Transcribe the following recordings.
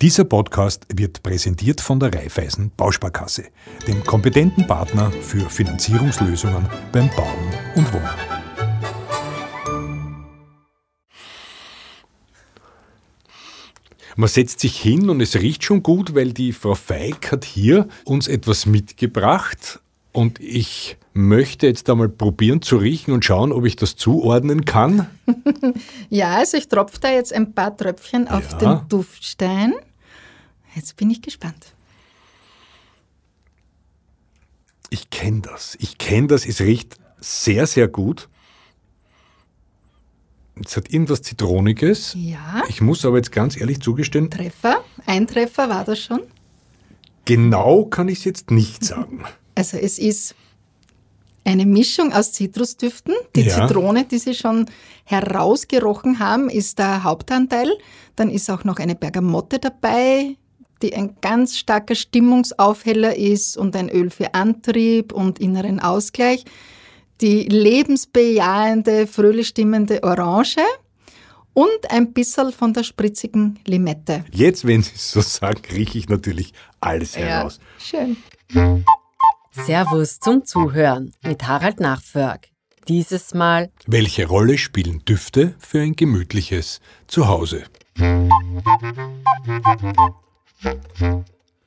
Dieser Podcast wird präsentiert von der Raiffeisen Bausparkasse, dem kompetenten Partner für Finanzierungslösungen beim Bauen und Wohnen. Man setzt sich hin und es riecht schon gut, weil die Frau Feig hat hier uns etwas mitgebracht und ich möchte jetzt einmal probieren zu riechen und schauen, ob ich das zuordnen kann. ja, also ich tropfe da jetzt ein paar Tröpfchen auf Ja. den Duftstein. Jetzt bin ich gespannt. Ich kenne das. Ich kenne das. Es riecht sehr, sehr gut. Es hat irgendwas Zitroniges. Ja, Ich muss aber jetzt ganz ehrlich zugestehen, Treffer. Ein Treffer war das schon. genau kann ich es jetzt nicht sagen. Also es ist eine Mischung aus Zitrusdüften. Die Ja. Zitrone, die Sie schon herausgerochen haben, ist der Hauptanteil. Dann ist auch noch eine Bergamotte dabei, die ein ganz starker Stimmungsaufheller ist und ein Öl für Antrieb und inneren Ausgleich. Die lebensbejahende, fröhlich stimmende Orange und ein bisschen von der spritzigen Limette. Jetzt, wenn Sie es so sagen, rieche ich natürlich alles heraus. schön. Servus zum Zuhören mit Harald Nachförg. Dieses Mal Welche Rolle spielen Düfte für ein gemütliches Zuhause?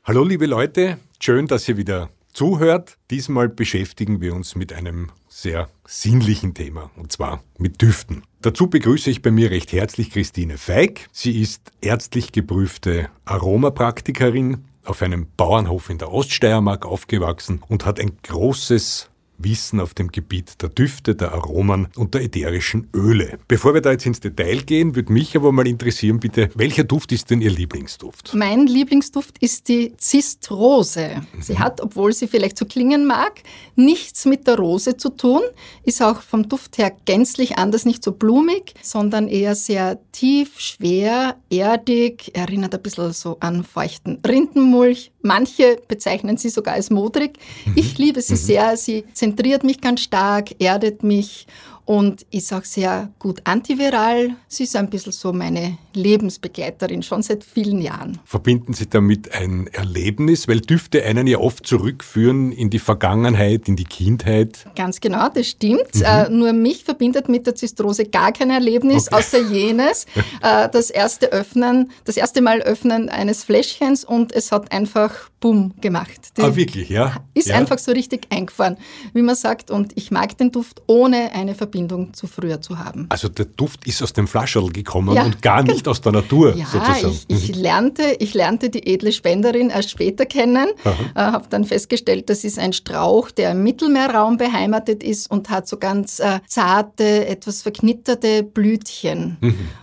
Hallo liebe Leute, schön, dass ihr wieder zuhört. Diesmal beschäftigen wir uns mit einem sehr sinnlichen Thema, und zwar mit Düften. Dazu begrüße ich bei mir recht herzlich Christine Feig. Sie ist ärztlich geprüfte Aromapraktikerin, auf einem Bauernhof in der Oststeiermark aufgewachsen und hat ein großes Wissen auf dem Gebiet der Düfte, der Aromen und der ätherischen Öle. Bevor wir da jetzt ins Detail gehen, würde mich aber mal interessieren, bitte, welcher Duft ist denn Ihr Lieblingsduft? Mein Lieblingsduft ist die Zistrose. Sie hat, obwohl sie vielleicht so klingen mag, nichts mit der Rose zu tun, ist auch vom Duft her gänzlich anders, nicht so blumig, sondern eher sehr tief, schwer, erdig, erinnert ein bisschen so an feuchten Rindenmulch. Manche bezeichnen sie sogar als modrig. Ich liebe sie sehr, sie zentriert mich ganz stark, erdet mich und ist auch sehr gut antiviral. Sie ist ein bisschen so meine Lebensbegleiterin, schon seit vielen Jahren. Verbinden Sie damit ein Erlebnis, weil Düfte einen ja oft zurückführen in die Vergangenheit, in die Kindheit. Ganz genau, das stimmt. Äh, nur mich verbindet mit der Zistrose gar kein Erlebnis, Okay. außer jenes, äh, das erste Öffnen, das erste Mal Öffnen eines Fläschchens und es hat einfach Bumm gemacht. Die Ah, wirklich, ja? Ist ja. einfach so richtig eingefahren, wie man sagt. Und ich mag den Duft, ohne eine Verbindung zu früher zu haben. Also der Duft ist aus dem Flascherl gekommen Ja, und gar nicht aus der Natur Ja, sozusagen. ich, ich, lernte, ich lernte die edle Spenderin erst später kennen, äh, habe dann festgestellt, das ist ein Strauch, der im Mittelmeerraum beheimatet ist und hat so ganz äh, zarte, etwas verknitterte Blütchen.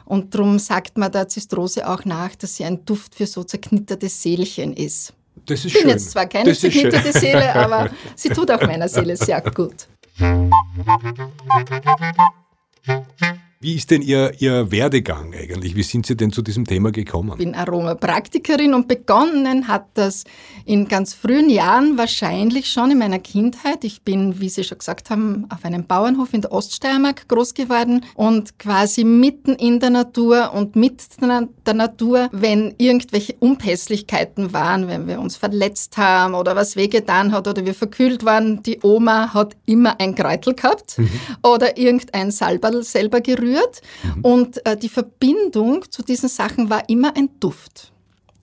Und darum sagt man der Zistrose auch nach, dass sie ein Duft für so zerknitterte Seelchen ist. das ist Ich bin schön. jetzt zwar keine zerknitterte Seele, aber sie tut auch meiner Seele sehr gut. Thank you. Wie ist denn Ihr, Ihr Werdegang eigentlich? Wie sind Sie denn zu diesem Thema gekommen? bin Aromapraktikerin und begonnen hat das in ganz frühen Jahren, wahrscheinlich schon in meiner Kindheit. Ich bin, wie Sie schon gesagt haben, auf einem Bauernhof in der Oststeiermark groß geworden und quasi mitten in der Natur und mit der Natur, wenn irgendwelche Unpässlichkeiten waren, wenn wir uns verletzt haben oder was wehgetan hat oder wir verkühlt waren, die Oma hat immer ein Kräutel gehabt oder irgendein Salberl selber gerührt. Und äh, die Verbindung zu diesen Sachen war immer ein Duft.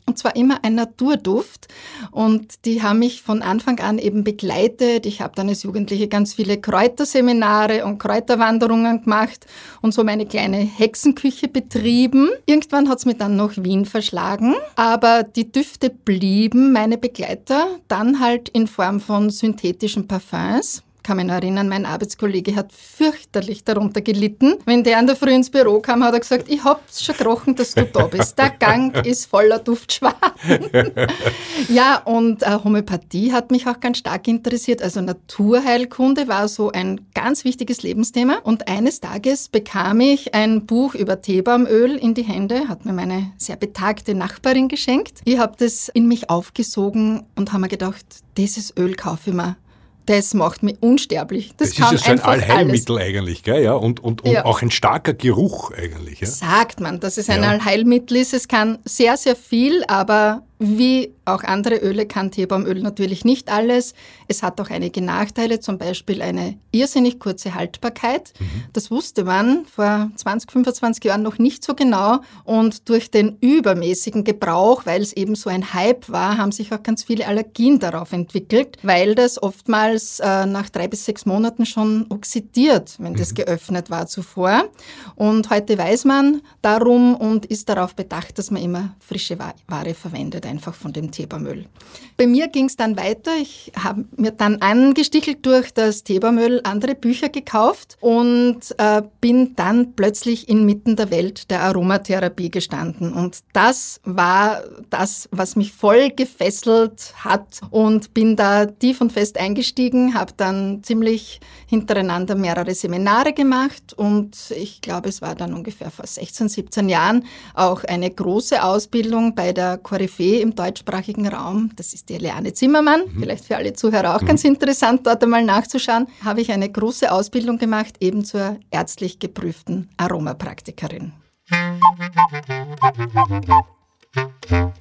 Und zwar immer ein Naturduft. Und die haben mich von Anfang an eben begleitet. Ich habe dann als Jugendliche ganz viele Kräuterseminare und Kräuterwanderungen gemacht und so meine kleine Hexenküche betrieben. Irgendwann hat es mir dann nach Wien verschlagen. Aber die Düfte blieben meine Begleiter, dann halt in Form von synthetischen Parfums kann mich noch erinnern, mein Arbeitskollege hat fürchterlich darunter gelitten. Wenn der an der Früh ins Büro kam, hat er gesagt, ich hab's schon gerochen, dass du da bist. Der Gang ist voller Duftschwaden. ja, und äh, Homöopathie hat mich auch ganz stark interessiert. Also Naturheilkunde war so ein ganz wichtiges Lebensthema. Und eines Tages bekam ich ein Buch über Teebaumöl in die Hände, hat mir meine sehr betagte Nachbarin geschenkt. Ich habe das in mich aufgesogen und habe mir gedacht, dieses Öl kaufe ich mir das macht mich unsterblich. Das, das ist ja so ein Allheilmittel alles. eigentlich, gell? Ja, und, und, und ja. auch ein starker Geruch eigentlich. Ja? Sagt man, dass es ein ja. Allheilmittel ist. Es kann sehr, sehr viel, aber wie auch andere Öle kann Teebaumöl natürlich nicht alles. Es hat auch einige Nachteile, zum Beispiel eine irrsinnig kurze Haltbarkeit. Mhm. Das wusste man vor 20, 25 Jahren noch nicht so genau. Und durch den übermäßigen Gebrauch, weil es eben so ein Hype war, haben sich auch ganz viele Allergien darauf entwickelt, weil das oftmals äh, nach drei bis sechs Monaten schon oxidiert, wenn mhm. das geöffnet war zuvor. Und heute weiß man darum und ist darauf bedacht, dass man immer frische Ware verwendet einfach von dem Teebaumöl. Bei mir ging es dann weiter. Ich habe mir dann angestichelt durch das Teebaumöl andere Bücher gekauft und äh, bin dann plötzlich inmitten der Welt der Aromatherapie gestanden. Und das war das, was mich voll gefesselt hat und bin da tief und fest eingestiegen, habe dann ziemlich hintereinander mehrere Seminare gemacht und ich glaube, es war dann ungefähr vor 16, 17 Jahren auch eine große Ausbildung bei der Koryphäe im deutschsprachigen Raum, das ist die Leane Zimmermann, mhm. vielleicht für alle Zuhörer auch mhm. ganz interessant, dort einmal nachzuschauen, habe ich eine große Ausbildung gemacht, eben zur ärztlich geprüften Aromapraktikerin.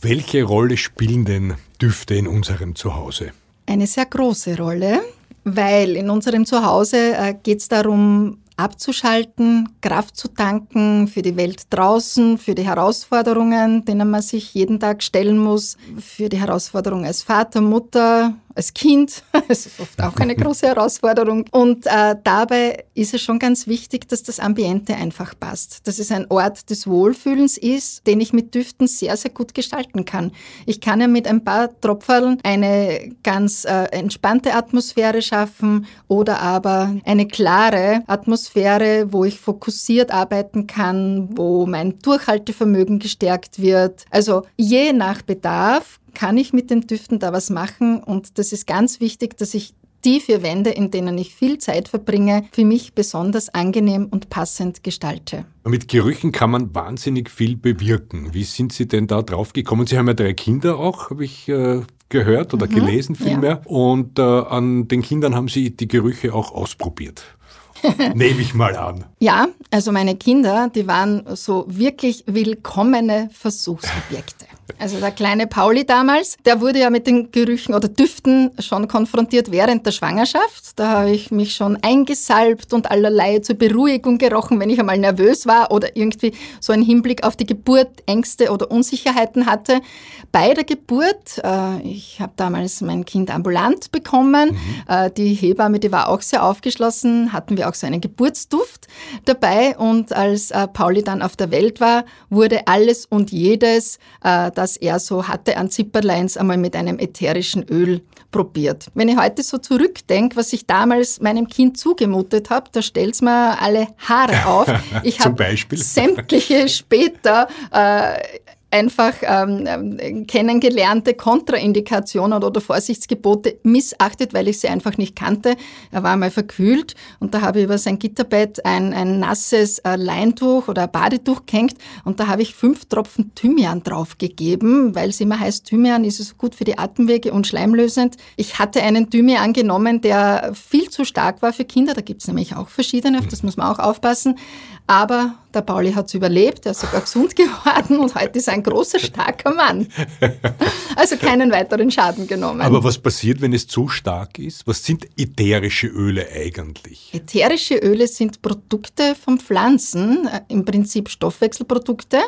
Welche Rolle spielen denn Düfte in unserem Zuhause? Eine sehr große Rolle, weil in unserem Zuhause äh, geht es darum, abzuschalten, Kraft zu tanken für die Welt draußen, für die Herausforderungen, denen man sich jeden Tag stellen muss, für die Herausforderung als Vater, Mutter, als Kind. Das ist oft auch eine große Herausforderung. Und äh, dabei ist es schon ganz wichtig, dass das Ambiente einfach passt. Dass es ein Ort des Wohlfühlens ist, den ich mit Düften sehr, sehr gut gestalten kann. Ich kann ja mit ein paar Tropferln eine ganz äh, entspannte Atmosphäre schaffen oder aber eine klare Atmosphäre, wo ich fokussiert arbeiten kann, wo mein Durchhaltevermögen gestärkt wird. Also je nach Bedarf kann ich mit den Düften da was machen? Und das ist ganz wichtig, dass ich die vier Wände, in denen ich viel Zeit verbringe, für mich besonders angenehm und passend gestalte. Mit Gerüchen kann man wahnsinnig viel bewirken. Wie sind Sie denn da drauf gekommen? Sie haben ja drei Kinder auch, habe ich äh, gehört oder mhm, gelesen vielmehr. Ja. Und äh, an den Kindern haben Sie die Gerüche auch ausprobiert. Nehme ich mal an. Ja, also meine Kinder, die waren so wirklich willkommene Versuchsobjekte. Also der kleine Pauli damals, der wurde ja mit den Gerüchen oder Düften schon konfrontiert während der Schwangerschaft. Da habe ich mich schon eingesalbt und allerlei zur Beruhigung gerochen, wenn ich einmal nervös war oder irgendwie so einen Hinblick auf die Geburt Ängste oder Unsicherheiten hatte. Bei der Geburt, äh, ich habe damals mein Kind ambulant bekommen, mhm. äh, die Hebamme, die war auch sehr aufgeschlossen, hatten wir auch so einen Geburtsduft dabei und als äh, Pauli dann auf der Welt war, wurde alles und jedes äh, das er so hatte an Zipperleins, einmal mit einem ätherischen Öl probiert. Wenn ich heute so zurückdenke, was ich damals meinem Kind zugemutet habe, da stellt es mir alle Haare auf. Ich habe sämtliche später äh, einfach ähm, ähm, kennengelernte Kontraindikationen oder Vorsichtsgebote missachtet, weil ich sie einfach nicht kannte. Er war einmal verkühlt und da habe ich über sein Gitterbett ein, ein nasses äh, Leintuch oder ein Badetuch gehängt und da habe ich fünf Tropfen Thymian draufgegeben, weil es immer heißt, Thymian ist es gut für die Atemwege und schleimlösend. Ich hatte einen Thymian genommen, der viel zu stark war für Kinder. Da gibt es nämlich auch verschiedene, auf das muss man auch aufpassen. Aber der Pauli hat es überlebt, er ist sogar gesund geworden und heute ist er ein großer, starker Mann. Also keinen weiteren Schaden genommen. Aber was passiert, wenn es zu stark ist? Was sind ätherische Öle eigentlich? Ätherische Öle sind Produkte von Pflanzen, äh, im Prinzip Stoffwechselprodukte.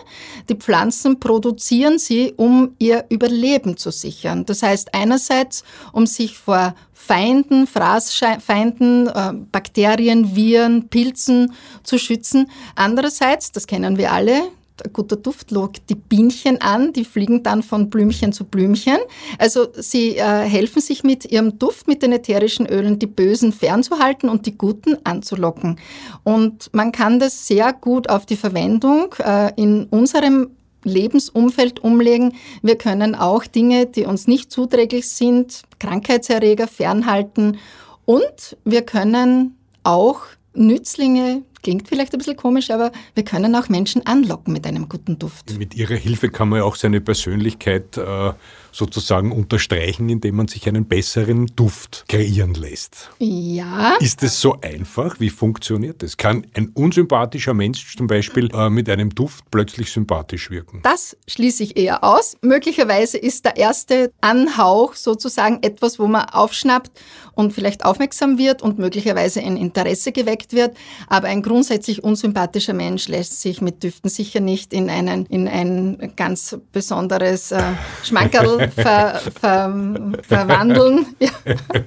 Die Pflanzen produzieren sie, um ihr Überleben zu sichern. Das heißt einerseits, um sich vor Feinden, Fraßfeinden, äh, Bakterien, Viren, Pilzen zu schützen. Andererseits, das kennen wir alle, ein guter Duft lockt die Bienchen an, die fliegen dann von Blümchen zu Blümchen. Also sie äh, helfen sich mit ihrem Duft, mit den ätherischen Ölen, die Bösen fernzuhalten und die Guten anzulocken. Und man kann das sehr gut auf die Verwendung äh, in unserem Lebensumfeld umlegen. Wir können auch Dinge, die uns nicht zuträglich sind, Krankheitserreger fernhalten und wir können auch Nützlinge, klingt vielleicht ein bisschen komisch, aber wir können auch Menschen anlocken mit einem guten Duft. Mit ihrer Hilfe kann man ja auch seine Persönlichkeit äh, sozusagen unterstreichen, indem man sich einen besseren Duft kreieren lässt. Ja. Ist es so einfach? Wie funktioniert das? Kann ein unsympathischer Mensch zum Beispiel äh, mit einem Duft plötzlich sympathisch wirken? Das schließe ich eher aus. Möglicherweise ist der erste Anhauch sozusagen etwas, wo man aufschnappt und vielleicht aufmerksam wird und möglicherweise ein Interesse geweckt wird. Aber ein grundsätzlich unsympathischer Mensch lässt sich mit Düften sicher nicht in, einen, in ein ganz besonderes äh, Schmankerl ver, ver, verwandeln. Ja.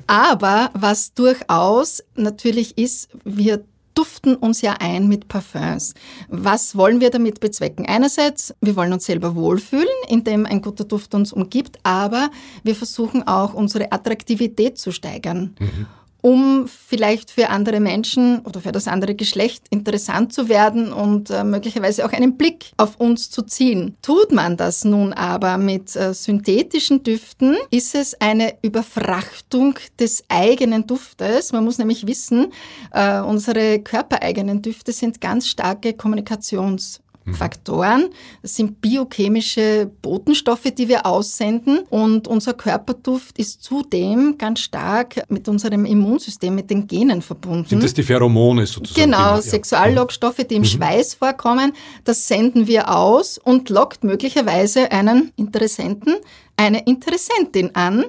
Aber was durchaus natürlich ist, wir duften uns ja ein mit Parfums. Was wollen wir damit bezwecken? Einerseits, wir wollen uns selber wohlfühlen, indem ein guter Duft uns umgibt, aber wir versuchen auch unsere Attraktivität zu steigern. Mhm um vielleicht für andere Menschen oder für das andere Geschlecht interessant zu werden und äh, möglicherweise auch einen Blick auf uns zu ziehen. Tut man das nun aber mit äh, synthetischen Düften, ist es eine Überfrachtung des eigenen Duftes. Man muss nämlich wissen, äh, unsere körpereigenen Düfte sind ganz starke Kommunikations- Mhm. Faktoren. Das sind biochemische Botenstoffe, die wir aussenden. Und unser Körperduft ist zudem ganz stark mit unserem Immunsystem, mit den Genen verbunden. Sind das die Pheromone sozusagen? Genau, ja. Sexuallockstoffe, die im mhm. Schweiß vorkommen. Das senden wir aus und lockt möglicherweise einen Interessenten, eine Interessentin an.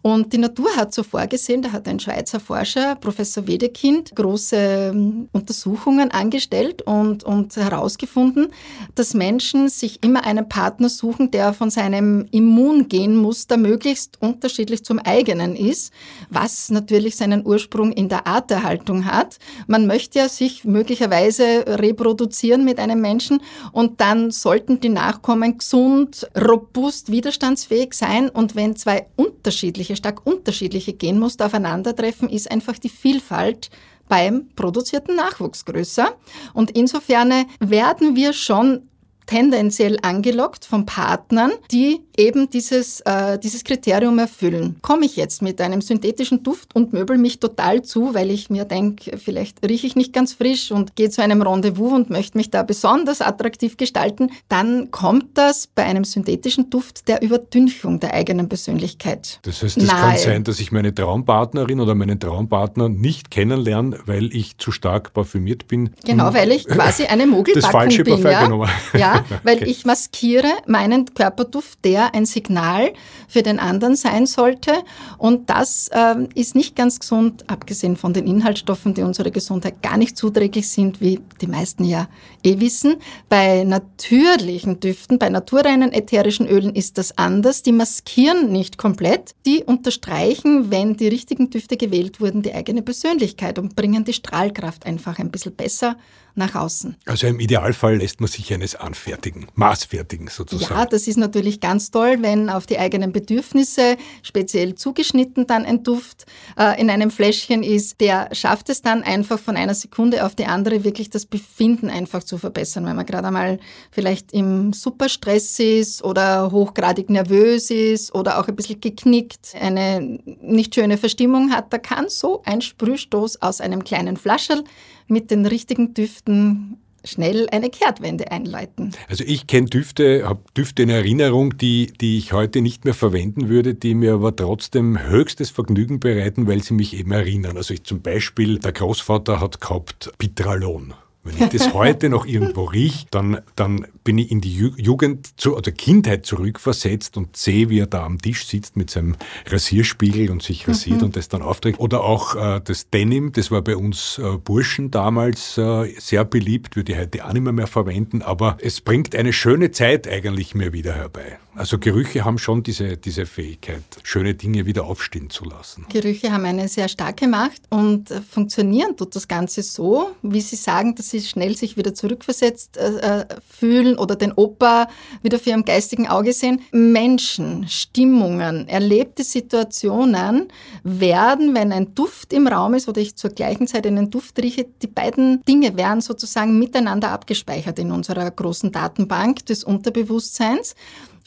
Und die Natur hat so vorgesehen, da hat ein Schweizer Forscher, Professor Wedekind, große ähm, Untersuchungen angestellt und, und herausgefunden, dass Menschen sich immer einen Partner suchen, der von seinem Immungenmuster möglichst unterschiedlich zum eigenen ist, was natürlich seinen Ursprung in der Arterhaltung hat. Man möchte ja sich möglicherweise reproduzieren mit einem Menschen und dann sollten die Nachkommen gesund, robust, widerstandsfähig sein und wenn zwei unterschiedliche unterschiedliche, stark unterschiedliche Genmuster aufeinandertreffen, ist einfach die Vielfalt beim produzierten Nachwuchs größer. Und insofern werden wir schon tendenziell angelockt von Partnern, die eben dieses, äh, dieses Kriterium erfüllen. Komme ich jetzt mit einem synthetischen Duft und möbel mich total zu, weil ich mir denke, vielleicht rieche ich nicht ganz frisch und gehe zu einem Rendezvous und möchte mich da besonders attraktiv gestalten, dann kommt das bei einem synthetischen Duft der Überdünchung der eigenen Persönlichkeit. Das heißt, es kann sein, dass ich meine Traumpartnerin oder meinen Traumpartner nicht kennenlerne, weil ich zu stark parfümiert bin. Genau, weil ich quasi eine Mogelpackung das falsche bin. Ja? ja, weil okay. ich maskiere meinen Körperduft, der ein Signal für den anderen sein sollte. Und das äh, ist nicht ganz gesund, abgesehen von den Inhaltsstoffen, die unserer Gesundheit gar nicht zuträglich sind, wie die meisten ja eh wissen. Bei natürlichen Düften, bei naturreinen ätherischen Ölen ist das anders. Die maskieren nicht komplett. Die unterstreichen, wenn die richtigen Düfte gewählt wurden, die eigene Persönlichkeit und bringen die Strahlkraft einfach ein bisschen besser nach außen. Also im Idealfall lässt man sich eines anfertigen, maßfertigen sozusagen. Ja, das ist natürlich ganz toll, wenn auf die eigenen Bedürfnisse speziell zugeschnitten dann ein Duft äh, in einem Fläschchen ist. Der schafft es dann einfach von einer Sekunde auf die andere wirklich das Befinden einfach zu verbessern, wenn man gerade einmal vielleicht im Superstress ist oder hochgradig nervös ist oder auch ein bisschen geknickt, eine nicht schöne Verstimmung hat, da kann so ein Sprühstoß aus einem kleinen Flascherl mit den richtigen Düften schnell eine Kehrtwende einleiten. Also ich kenne Düfte, habe Düfte in Erinnerung, die, die ich heute nicht mehr verwenden würde, die mir aber trotzdem höchstes Vergnügen bereiten, weil sie mich eben erinnern. Also ich zum Beispiel, der Großvater hat gehabt Pitralon. Wenn ich das heute noch irgendwo rieche, dann, dann bin ich in die Jugend zu, oder Kindheit zurückversetzt und sehe, wie er da am Tisch sitzt mit seinem Rasierspiegel und sich rasiert mhm. und das dann aufträgt. Oder auch äh, das Denim, das war bei uns äh, Burschen damals äh, sehr beliebt, würde ich heute auch nicht mehr, mehr verwenden, aber es bringt eine schöne Zeit eigentlich mir wieder herbei. Also Gerüche haben schon diese, diese Fähigkeit, schöne Dinge wieder aufstehen zu lassen. Gerüche haben eine sehr starke Macht und äh, funktionieren tut das Ganze so, wie Sie sagen, dass Sie schnell sich wieder zurückversetzt äh, äh, fühlen oder den Opa wieder für Ihrem geistigen Auge sehen. Menschen, Stimmungen, erlebte Situationen werden, wenn ein Duft im Raum ist oder ich zur gleichen Zeit einen Duft rieche, die beiden Dinge werden sozusagen miteinander abgespeichert in unserer großen Datenbank des Unterbewusstseins.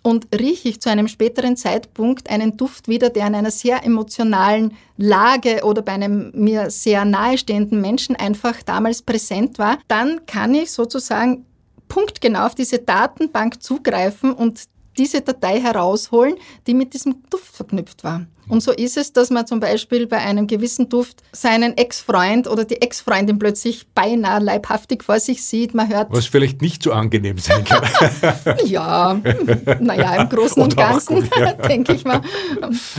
Und rieche ich zu einem späteren Zeitpunkt einen Duft wieder, der in einer sehr emotionalen Lage oder bei einem mir sehr nahestehenden Menschen einfach damals präsent war, dann kann ich sozusagen punktgenau auf diese Datenbank zugreifen und diese Datei herausholen, die mit diesem Duft verknüpft war. Und so ist es, dass man zum Beispiel bei einem gewissen Duft seinen Ex-Freund oder die Ex-Freundin plötzlich beinahe leibhaftig vor sich sieht. Man hört. Was vielleicht nicht so angenehm sein kann. ja, naja, im Großen und Ganzen, ja. denke ich mal.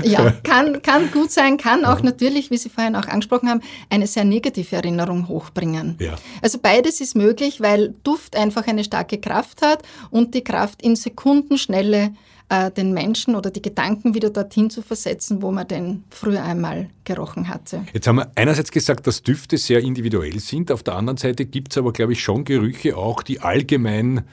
Ja, kann, kann gut sein, kann auch natürlich, wie Sie vorhin auch angesprochen haben, eine sehr negative Erinnerung hochbringen. Ja. Also beides ist möglich, weil Duft einfach eine starke Kraft hat und die Kraft in Sekundenschnelle äh, den Menschen oder die Gedanken wieder dorthin zu versetzen, wo man den früher einmal gerochen hatte. Jetzt haben wir einerseits gesagt, dass Düfte sehr individuell sind. Auf der anderen Seite gibt es aber, glaube ich, schon Gerüche auch, die allgemein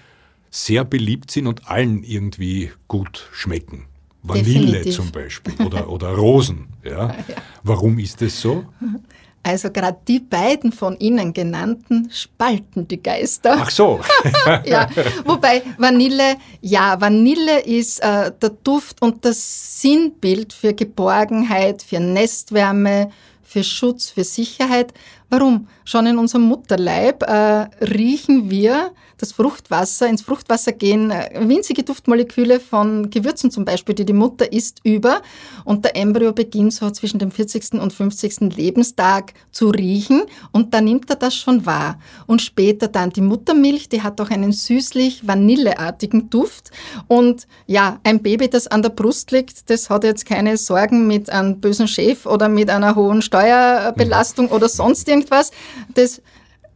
sehr beliebt sind und allen irgendwie gut schmecken. Vanille Definitiv. zum Beispiel oder, oder Rosen. Ja? ja. Warum ist das so? Also gerade die beiden von Ihnen genannten spalten die Geister. Ach so. ja, wobei Vanille, ja, Vanille ist äh, der Duft und das Sinnbild für Geborgenheit, für Nestwärme, für Schutz, für Sicherheit. Warum? Schon in unserem Mutterleib äh, riechen wir das Fruchtwasser, ins Fruchtwasser gehen äh, winzige Duftmoleküle von Gewürzen zum Beispiel, die die Mutter isst, über und der Embryo beginnt so zwischen dem 40. und 50. Lebenstag zu riechen und da nimmt er das schon wahr. Und später dann die Muttermilch, die hat auch einen süßlich vanilleartigen Duft und ja, ein Baby, das an der Brust liegt, das hat jetzt keine Sorgen mit einem bösen Chef oder mit einer hohen Steuerbelastung mhm. oder sonst irgendwas. Das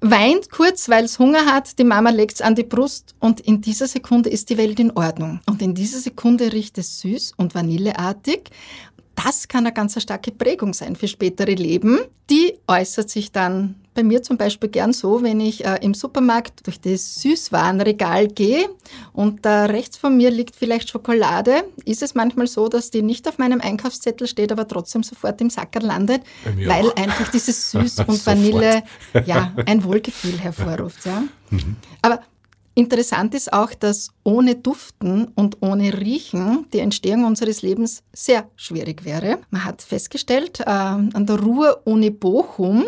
weint kurz, weil es Hunger hat, die Mama legt es an die Brust und in dieser Sekunde ist die Welt in Ordnung. Und in dieser Sekunde riecht es süß und vanilleartig. Das kann eine ganz starke Prägung sein für spätere Leben. Die äußert sich dann bei mir zum Beispiel gern so, wenn ich äh, im Supermarkt durch das Süßwarenregal gehe und da rechts von mir liegt vielleicht Schokolade, ist es manchmal so, dass die nicht auf meinem Einkaufszettel steht, aber trotzdem sofort im Sacker landet, weil auch. einfach dieses Süß und Vanille ja ein Wohlgefühl hervorruft. Ja. Mhm. Aber Interessant ist auch, dass ohne Duften und ohne Riechen die Entstehung unseres Lebens sehr schwierig wäre. Man hat festgestellt, äh, an der Ruhr-Uni Bochum,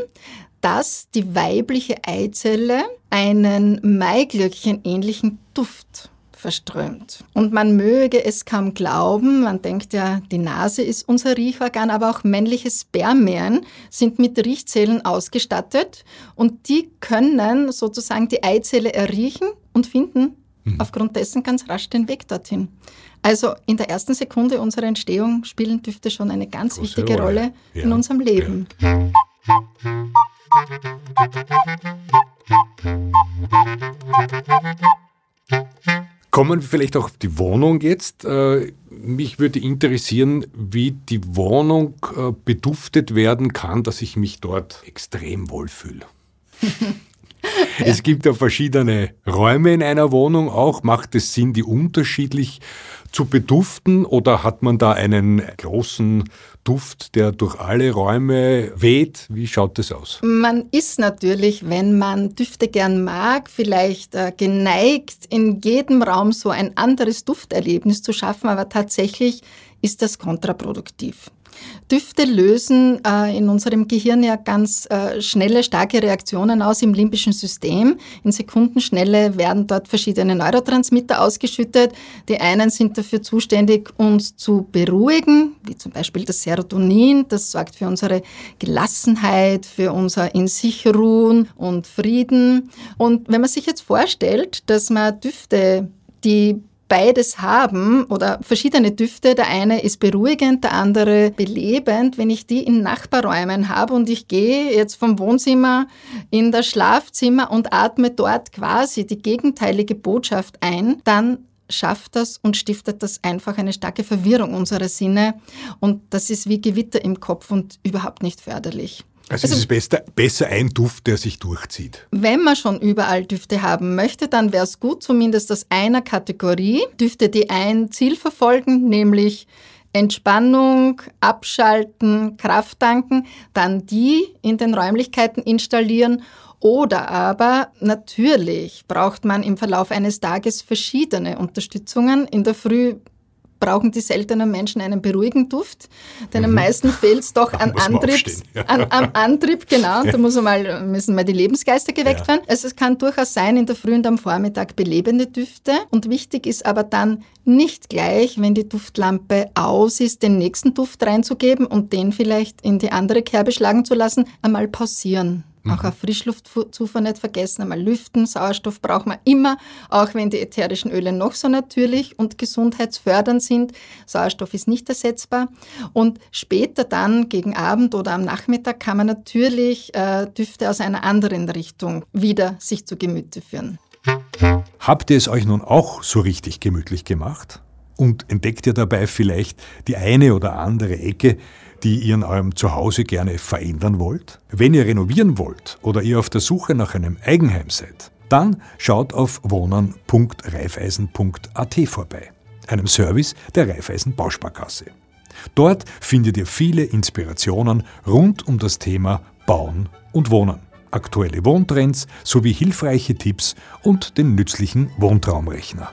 dass die weibliche Eizelle einen Maiglöckchen ähnlichen Duft verströmt. Und man möge es kaum glauben, man denkt ja, die Nase ist unser Riechorgan, aber auch männliche Spermien sind mit Riechzellen ausgestattet und die können sozusagen die Eizelle erriechen und finden mhm. aufgrund dessen ganz rasch den Weg dorthin. Also in der ersten Sekunde unserer Entstehung spielen Düfte schon eine ganz Große wichtige Rolle, Rolle ja. in unserem Leben. Ja. Kommen wir vielleicht auch auf die Wohnung jetzt. Äh, mich würde interessieren, wie die Wohnung äh, beduftet werden kann, dass ich mich dort extrem wohlfühle. Es gibt ja verschiedene Räume in einer Wohnung auch. Macht es Sinn, die unterschiedlich zu beduften oder hat man da einen großen Duft, der durch alle Räume weht? Wie schaut das aus? Man ist natürlich, wenn man Düfte gern mag, vielleicht äh, geneigt, in jedem Raum so ein anderes Dufterlebnis zu schaffen, aber tatsächlich ist das kontraproduktiv. Düfte lösen äh, in unserem Gehirn ja ganz äh, schnelle, starke Reaktionen aus im limbischen System. In Sekundenschnelle werden dort verschiedene Neurotransmitter ausgeschüttet. Die einen sind dafür zuständig, uns zu beruhigen, wie zum Beispiel das Serotonin. Das sorgt für unsere Gelassenheit, für unser in sich ruhen und Frieden. Und wenn man sich jetzt vorstellt, dass man Düfte, die beides haben oder verschiedene Düfte. Der eine ist beruhigend, der andere belebend. Wenn ich die in Nachbarräumen habe und ich gehe jetzt vom Wohnzimmer in das Schlafzimmer und atme dort quasi die gegenteilige Botschaft ein, dann schafft das und stiftet das einfach eine starke Verwirrung unserer Sinne. Und das ist wie Gewitter im Kopf und überhaupt nicht förderlich. Also, also es ist besser, besser ein Duft, der sich durchzieht. Wenn man schon überall Düfte haben möchte, dann wäre es gut, zumindest aus einer Kategorie Düfte, die ein Ziel verfolgen, nämlich Entspannung, Abschalten, Kraft tanken, dann die in den Räumlichkeiten installieren Oder aber natürlich braucht man im Verlauf eines Tages verschiedene Unterstützungen. In der Früh brauchen die seltenen Menschen einen beruhigenden Duft, denn mhm. am meisten fehlt es doch an Antrieb, ja. an, an, Antrieb, genau, ja. da muss mal, müssen mal die Lebensgeister geweckt ja. werden. Also es kann durchaus sein, in der Früh und am Vormittag belebende Düfte und wichtig ist aber dann nicht gleich, wenn die Duftlampe aus ist, den nächsten Duft reinzugeben und den vielleicht in die andere Kerbe schlagen zu lassen, einmal pausieren. Auch mhm. eine Frischluftzufuhr nicht vergessen, einmal lüften. Sauerstoff braucht man immer, auch wenn die ätherischen Öle noch so natürlich und gesundheitsfördernd sind. Sauerstoff ist nicht ersetzbar. Und später dann, gegen Abend oder am Nachmittag, kann man natürlich äh, Düfte aus einer anderen Richtung wieder sich zu Gemüte führen. Habt ihr es euch nun auch so richtig gemütlich gemacht? Und entdeckt ihr dabei vielleicht die eine oder andere Ecke, die ihr in eurem Zuhause gerne verändern wollt? Wenn ihr renovieren wollt oder ihr auf der Suche nach einem Eigenheim seid, dann schaut auf wohnen.reifeisen.at vorbei, einem Service der Reifeisen Bausparkasse. Dort findet ihr viele Inspirationen rund um das Thema Bauen und Wohnen, aktuelle Wohntrends sowie hilfreiche Tipps und den nützlichen Wohntraumrechner.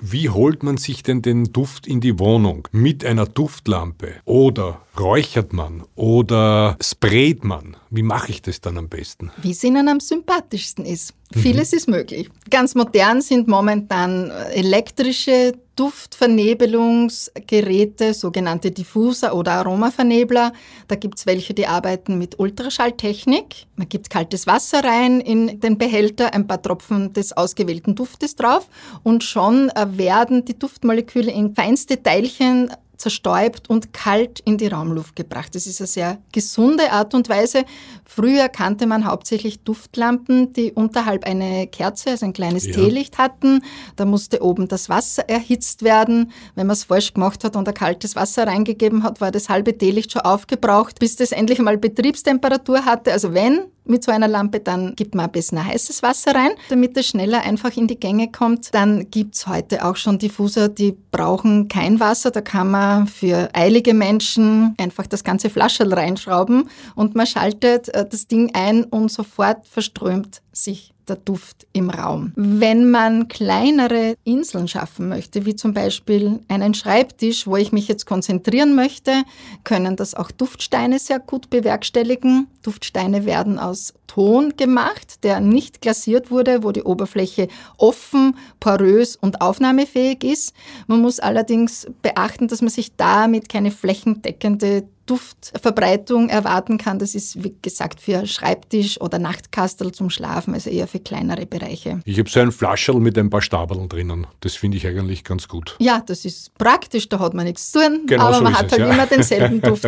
Wie holt man sich denn den Duft in die Wohnung? Mit einer Duftlampe? Oder räuchert man? Oder sprayt man? Wie mache ich das dann am besten? Wie es Ihnen am sympathischsten ist. Mhm. Vieles ist möglich. Ganz modern sind momentan elektrische Duftvernebelungsgeräte, sogenannte Diffuser oder Aromavernebler. Da gibt es welche, die arbeiten mit Ultraschalltechnik. Man gibt kaltes Wasser rein in den Behälter, ein paar Tropfen des ausgewählten Duftes drauf und schon werden die Duftmoleküle in feinste Teilchen zerstäubt und kalt in die Raumluft gebracht. Das ist eine sehr gesunde Art und Weise. Früher kannte man hauptsächlich Duftlampen, die unterhalb eine Kerze, also ein kleines ja. Teelicht hatten. Da musste oben das Wasser erhitzt werden. Wenn man es falsch gemacht hat und ein kaltes Wasser reingegeben hat, war das halbe Teelicht schon aufgebraucht, bis das endlich mal Betriebstemperatur hatte. Also wenn mit so einer Lampe, dann gibt man ein bisschen heißes Wasser rein, damit es schneller einfach in die Gänge kommt. Dann gibt's heute auch schon Diffuser, die brauchen kein Wasser. Da kann man für eilige Menschen einfach das ganze Flascherl reinschrauben und man schaltet äh, das Ding ein und sofort verströmt sich der Duft im Raum. Wenn man kleinere Inseln schaffen möchte, wie zum Beispiel einen Schreibtisch, wo ich mich jetzt konzentrieren möchte, können das auch Duftsteine sehr gut bewerkstelligen. Duftsteine werden aus Ton gemacht, der nicht glasiert wurde, wo die Oberfläche offen, porös und aufnahmefähig ist. Man muss allerdings beachten, dass man sich damit keine flächendeckende Duftverbreitung erwarten kann. Das ist, wie gesagt, für Schreibtisch oder Nachtkastel zum Schlafen, also eher für kleinere Bereiche. Ich habe so ein Flascherl mit ein paar Stabeln drinnen. Das finde ich eigentlich ganz gut. Ja, das ist praktisch, da hat man nichts zu tun, genau aber so man hat es, halt ja. immer denselben Duft.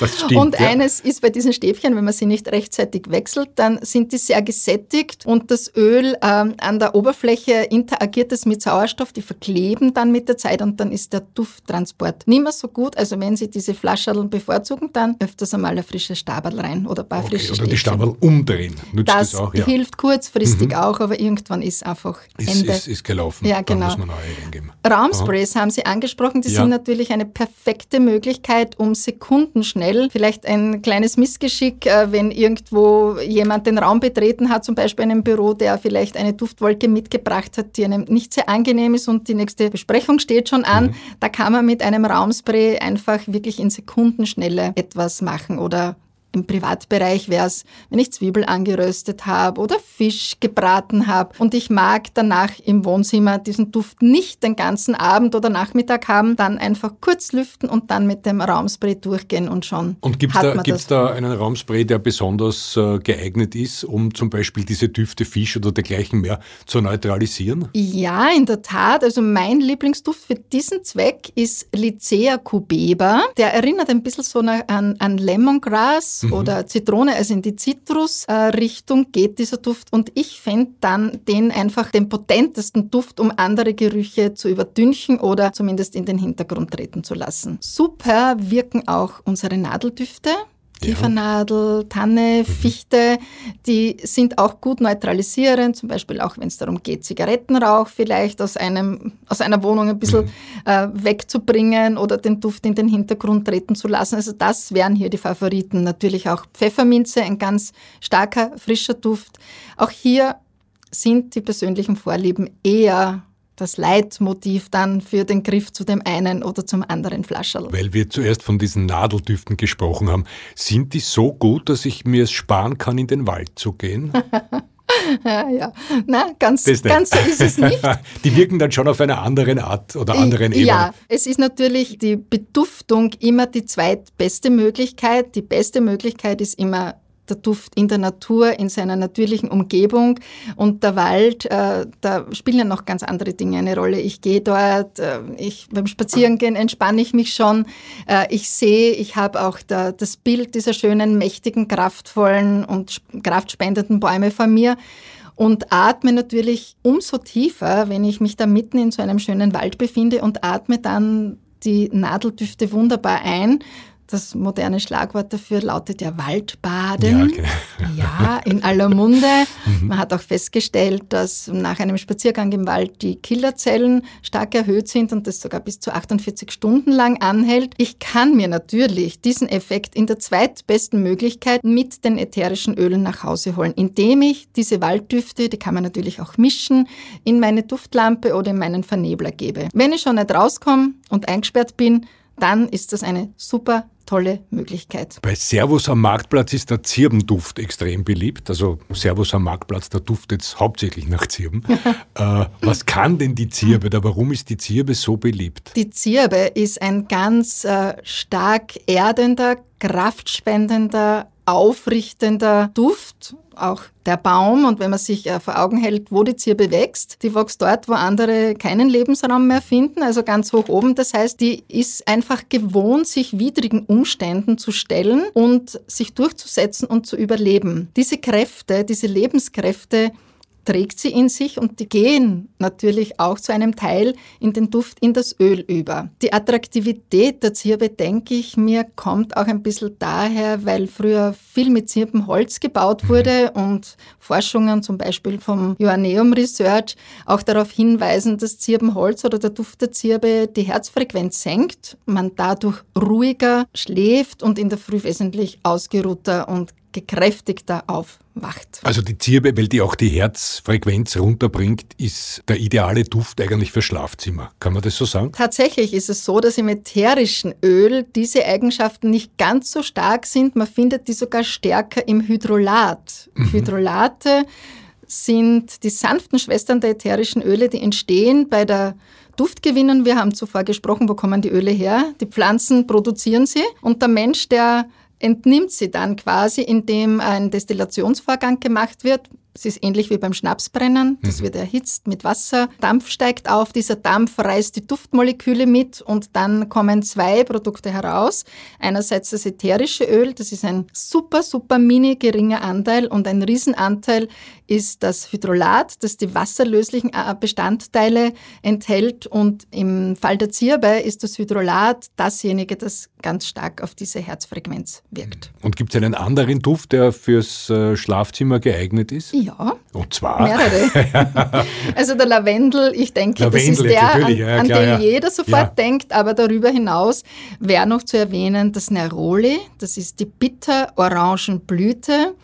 das stimmt, und ja. eines ist bei diesen Stäbchen, wenn man sie nicht rechtzeitig wechselt, dann sind die sehr gesättigt und das Öl ähm, an der Oberfläche interagiert es mit Sauerstoff, die verkleben dann mit der Zeit und dann ist der Dufttransport nicht mehr so gut. Also wenn Sie diese Flascherl bevor bevorzugen dann öfters einmal ein frisches Stabal rein oder ein paar okay, frische Oder die Stabal umdrehen. Nützt das, das auch, ja. hilft kurzfristig mhm. auch, aber irgendwann ist einfach ist, Ende. Ist, ist gelaufen. Ja, genau. muss man Raumsprays Aha. haben Sie angesprochen. Die ja. sind natürlich eine perfekte Möglichkeit, um sekundenschnell, vielleicht ein kleines Missgeschick, äh, wenn irgendwo jemand den Raum betreten hat, zum Beispiel in einem Büro, der vielleicht eine Duftwolke mitgebracht hat, die einem nicht sehr angenehm ist und die nächste Besprechung steht schon an. Mhm. Da kann man mit einem Raumspray einfach wirklich in Sekunden schnell schneller etwas machen oder im Privatbereich wäre es, wenn ich Zwiebel angeröstet habe oder Fisch gebraten habe und ich mag danach im Wohnzimmer diesen Duft nicht den ganzen Abend oder Nachmittag haben, dann einfach kurz lüften und dann mit dem Raumspray durchgehen und schon. Und gibt es da, gibt's da einen Raumspray, der besonders äh, geeignet ist, um zum Beispiel diese Düfte Fisch oder dergleichen mehr zu neutralisieren? Ja, in der Tat. Also mein Lieblingsduft für diesen Zweck ist Lycea cubeba. Der erinnert ein bisschen so an, an Lemongrass mhm. oder Zitrone, also in die Zitrusrichtung geht dieser Duft. Und ich fände dann den einfach den potentesten Duft, um andere Gerüche zu überdünchen oder zumindest in den Hintergrund treten zu lassen. Super wirken auch unsere Nadeldüfte. Kiefernadel, Tanne, mhm. Fichte, die sind auch gut neutralisierend, zum Beispiel auch wenn es darum geht, Zigarettenrauch vielleicht aus, einem, aus einer Wohnung ein bisschen mhm. äh, wegzubringen oder den Duft in den Hintergrund treten zu lassen. Also das wären hier die Favoriten. Natürlich auch Pfefferminze, ein ganz starker, frischer Duft. Auch hier sind die persönlichen Vorlieben eher das Leitmotiv dann für den Griff zu dem einen oder zum anderen Flascherl. Weil wir zuerst von diesen Nadeldüften gesprochen haben, sind die so gut, dass ich mir es sparen kann, in den Wald zu gehen? ja, na, ganz, ganz so ist es nicht. die wirken dann schon auf einer anderen Art oder anderen Ebene. Ja, es ist natürlich die Beduftung immer die zweitbeste Möglichkeit. Die beste Möglichkeit ist immer der Duft in der Natur, in seiner natürlichen Umgebung. Und der Wald, äh, da spielen ja noch ganz andere Dinge eine Rolle. Ich gehe dort, äh, ich, beim Spazierengehen entspanne ich mich schon. Äh, ich sehe, ich habe auch da, das Bild dieser schönen, mächtigen, kraftvollen und kraftspendenden Bäume vor mir und atme natürlich umso tiefer, wenn ich mich da mitten in so einem schönen Wald befinde und atme dann die Nadeldüfte wunderbar ein das moderne Schlagwort dafür lautet ja Waldbaden. Ja, okay. ja in aller Munde. Mhm. Man hat auch festgestellt, dass nach einem Spaziergang im Wald die Killerzellen stark erhöht sind und das sogar bis zu 48 Stunden lang anhält. Ich kann mir natürlich diesen Effekt in der zweitbesten Möglichkeit mit den ätherischen Ölen nach Hause holen, indem ich diese Walddüfte, die kann man natürlich auch mischen, in meine Duftlampe oder in meinen Vernebler gebe. Wenn ich schon nicht rauskomme und eingesperrt bin, dann ist das eine super tolle Möglichkeit. Bei Servus am Marktplatz ist der Zirbenduft extrem beliebt. Also Servus am Marktplatz, der duftet hauptsächlich nach Zirben. äh, was kann denn die Zirbe oder warum ist die Zirbe so beliebt? Die Zirbe ist ein ganz äh, stark erdender, kraftspendender, aufrichtender Duft auch der Baum. Und wenn man sich äh, vor Augen hält, wo die Zirbe wächst, die wächst dort, wo andere keinen Lebensraum mehr finden, also ganz hoch oben. Das heißt, die ist einfach gewohnt, sich widrigen Umständen zu stellen und sich durchzusetzen und zu überleben. Diese Kräfte, diese Lebenskräfte, trägt sie in sich und die gehen natürlich auch zu einem Teil in den Duft, in das Öl über. Die Attraktivität der Zirbe, denke ich mir, kommt auch ein bisschen daher, weil früher viel mit Zirbenholz gebaut wurde und Forschungen zum Beispiel vom Joanneum Research auch darauf hinweisen, dass Zirbenholz oder der Duft der Zirbe die Herzfrequenz senkt, man dadurch ruhiger schläft und in der Früh wesentlich ausgeruhter und gekräftigter aufwacht. Also die Zirbe, weil die auch die Herzfrequenz runterbringt, ist der ideale Duft eigentlich für Schlafzimmer. Kann man das so sagen? Tatsächlich ist es so, dass im ätherischen Öl diese Eigenschaften nicht ganz so stark sind. Man findet die sogar stärker im Hydrolat. Mhm. Hydrolate sind die sanften Schwestern der ätherischen Öle, die entstehen bei der Duftgewinnung. Wir haben zuvor gesprochen, wo kommen die Öle her? Die Pflanzen produzieren sie und der Mensch, der entnimmt sie dann quasi, indem ein Destillationsvorgang gemacht wird. Es ist ähnlich wie beim Schnapsbrennen. Das mhm. wird erhitzt mit Wasser. Dampf steigt auf. Dieser Dampf reißt die Duftmoleküle mit und dann kommen zwei Produkte heraus. Einerseits das ätherische Öl. Das ist ein super, super mini geringer Anteil und ein Riesenanteil ist das Hydrolat, das die wasserlöslichen äh, Bestandteile enthält. Und im Fall der Zirbe ist das Hydrolat dasjenige, das ganz stark auf diese Herzfrequenz wirkt. Und gibt es einen anderen Duft, der fürs äh, Schlafzimmer geeignet ist? Ja. Und zwar? Mehrere. also der Lavendel, ich denke, Lavendel, das ist der, an, ja, an klar, den ja. jeder sofort ja. denkt, aber darüber hinaus wäre noch zu erwähnen das Neroli, das ist die bitter-orangen-Blüte.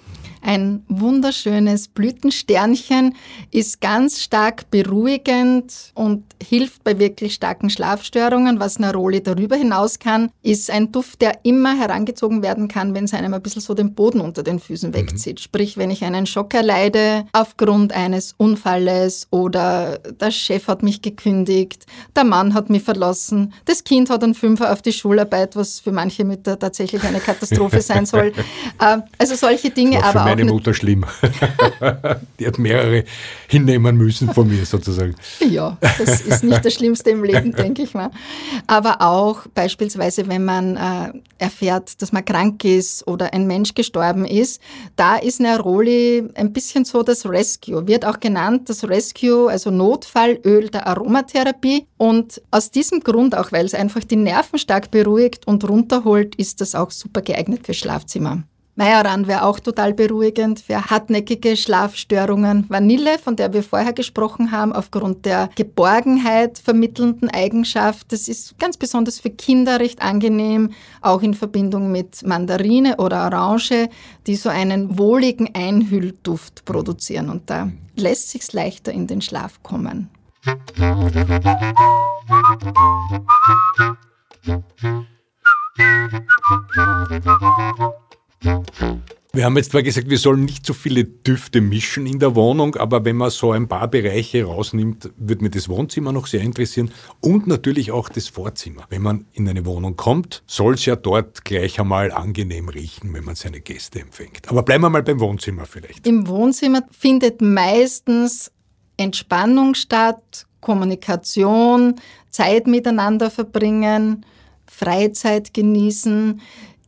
Ein wunderschönes Blütensternchen ist ganz stark beruhigend und hilft bei wirklich starken Schlafstörungen. Was Neroli darüber hinaus kann, ist ein Duft, der immer herangezogen werden kann, wenn es einem ein bisschen so den Boden unter den Füßen mhm. wegzieht. Mhm. Sprich, wenn ich einen Schock erleide aufgrund eines Unfalles oder der Chef hat mich gekündigt, der Mann hat mich verlassen, das Kind hat einen Fünfer auf die Schularbeit, was für manche Mütter tatsächlich eine Katastrophe sein soll. Äh, also solche Dinge, aber meine Mutter schlimm. die hat mehrere hinnehmen müssen von mir sozusagen. Ja, das ist nicht das Schlimmste im Leben, denke ich mal. Aber auch beispielsweise, wenn man äh, erfährt, dass man krank ist oder ein Mensch gestorben ist, da ist Neroli ein bisschen so das Rescue. Wird auch genannt das Rescue, also Notfallöl der Aromatherapie. Und aus diesem Grund, auch weil es einfach die Nerven stark beruhigt und runterholt, ist das auch super geeignet für Schlafzimmer. Majoran wäre auch total beruhigend für hartnäckige Schlafstörungen. Vanille, von der wir vorher gesprochen haben, aufgrund der Geborgenheit vermittelnden Eigenschaft, das ist ganz besonders für Kinder recht angenehm, auch in Verbindung mit Mandarine oder Orange, die so einen wohligen Einhüllduft produzieren und da lässt sich's leichter in den Schlaf kommen. Wir haben jetzt zwar gesagt, wir sollen nicht so viele Düfte mischen in der Wohnung, aber wenn man so ein paar Bereiche rausnimmt, würde mir das Wohnzimmer noch sehr interessieren und natürlich auch das Vorzimmer. Wenn man in eine Wohnung kommt, soll es ja dort gleich einmal angenehm riechen, wenn man seine Gäste empfängt. Aber bleiben wir mal beim Wohnzimmer vielleicht. Im Wohnzimmer findet meistens Entspannung statt, Kommunikation, Zeit miteinander verbringen, Freizeit genießen.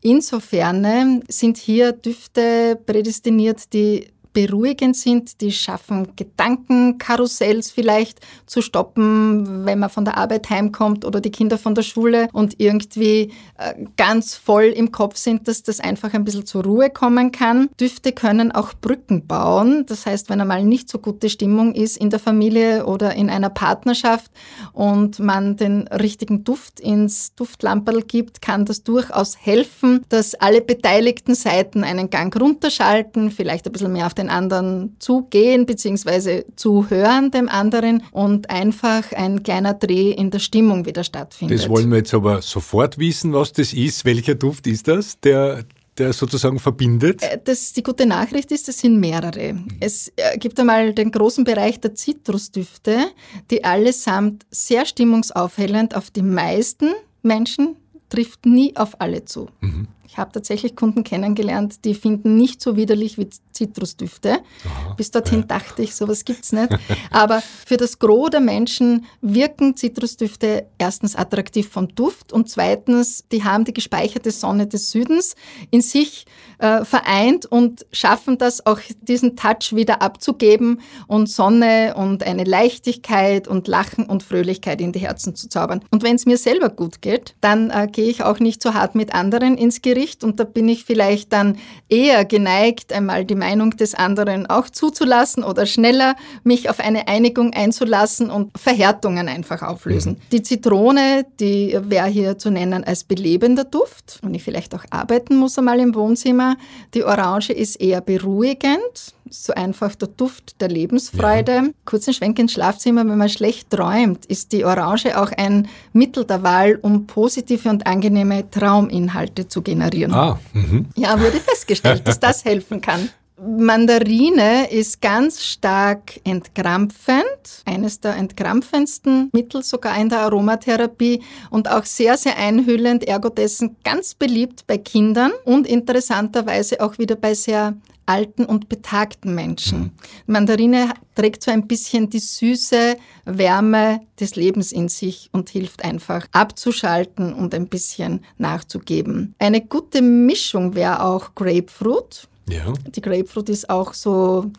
Insofern sind hier Düfte prädestiniert, die beruhigend sind, die schaffen Gedankenkarussells vielleicht zu stoppen, wenn man von der Arbeit heimkommt oder die Kinder von der Schule und irgendwie äh, ganz voll im Kopf sind, dass das einfach ein bisschen zur Ruhe kommen kann. Düfte können auch Brücken bauen. Das heißt, wenn einmal nicht so gute Stimmung ist in der Familie oder in einer Partnerschaft und man den richtigen Duft ins Duftlamperl gibt, kann das durchaus helfen, dass alle beteiligten Seiten einen Gang runterschalten, vielleicht ein bisschen mehr auf den anderen zugehen bzw. zuhören dem anderen und einfach ein kleiner Dreh in der Stimmung wieder stattfindet. Das wollen wir jetzt aber sofort wissen, was das ist. Welcher Duft ist das, der der sozusagen verbindet? Äh, das, die gute Nachricht ist, es sind mehrere. Es äh, gibt einmal den großen Bereich der Zitrusdüfte, die allesamt sehr stimmungsaufhellend auf die meisten Menschen trifft nie auf alle zu. Mhm. Ich habe tatsächlich Kunden kennengelernt, die finden nicht so widerlich wie Zitrusdüfte. Aha, Bis dorthin ja. dachte ich, sowas gibt es nicht. Aber für das Gros der Menschen wirken Zitrusdüfte erstens attraktiv vom Duft und zweitens, die haben die gespeicherte Sonne des Südens in sich äh, vereint und schaffen das auch diesen Touch wieder abzugeben und Sonne und eine Leichtigkeit und Lachen und Fröhlichkeit in die Herzen zu zaubern. Und wenn es mir selber gut geht, dann äh, gehe ich auch nicht so hart mit anderen ins Gericht spricht und da bin ich vielleicht dann eher geneigt, einmal die Meinung des anderen auch zuzulassen oder schneller mich auf eine Einigung einzulassen und Verhärtungen einfach auflösen. Mhm. Die Zitrone, die wäre hier zu nennen als belebender Duft, wenn ich vielleicht auch arbeiten muss einmal im Wohnzimmer. Die Orange ist eher beruhigend so einfach der Duft der Lebensfreude. Ja. Kurzen Schwenk ins Schlafzimmer, wenn man schlecht träumt, ist die Orange auch ein Mittel der Wahl, um positive und angenehme Trauminhalte zu generieren. Ah, mhm. Ja, wurde festgestellt, dass das helfen kann. Mandarine ist ganz stark entkrampfend, eines der entkrampfendsten Mittel sogar in der Aromatherapie und auch sehr, sehr einhüllend, ergo dessen ganz beliebt bei Kindern und interessanterweise auch wieder bei sehr alten und betagten Menschen. Mhm. Mandarine trägt so ein bisschen die süße Wärme des Lebens in sich und hilft einfach abzuschalten und ein bisschen nachzugeben. Eine gute Mischung wäre auch Grapefruit. Ja. Die Grapefruit ist auch so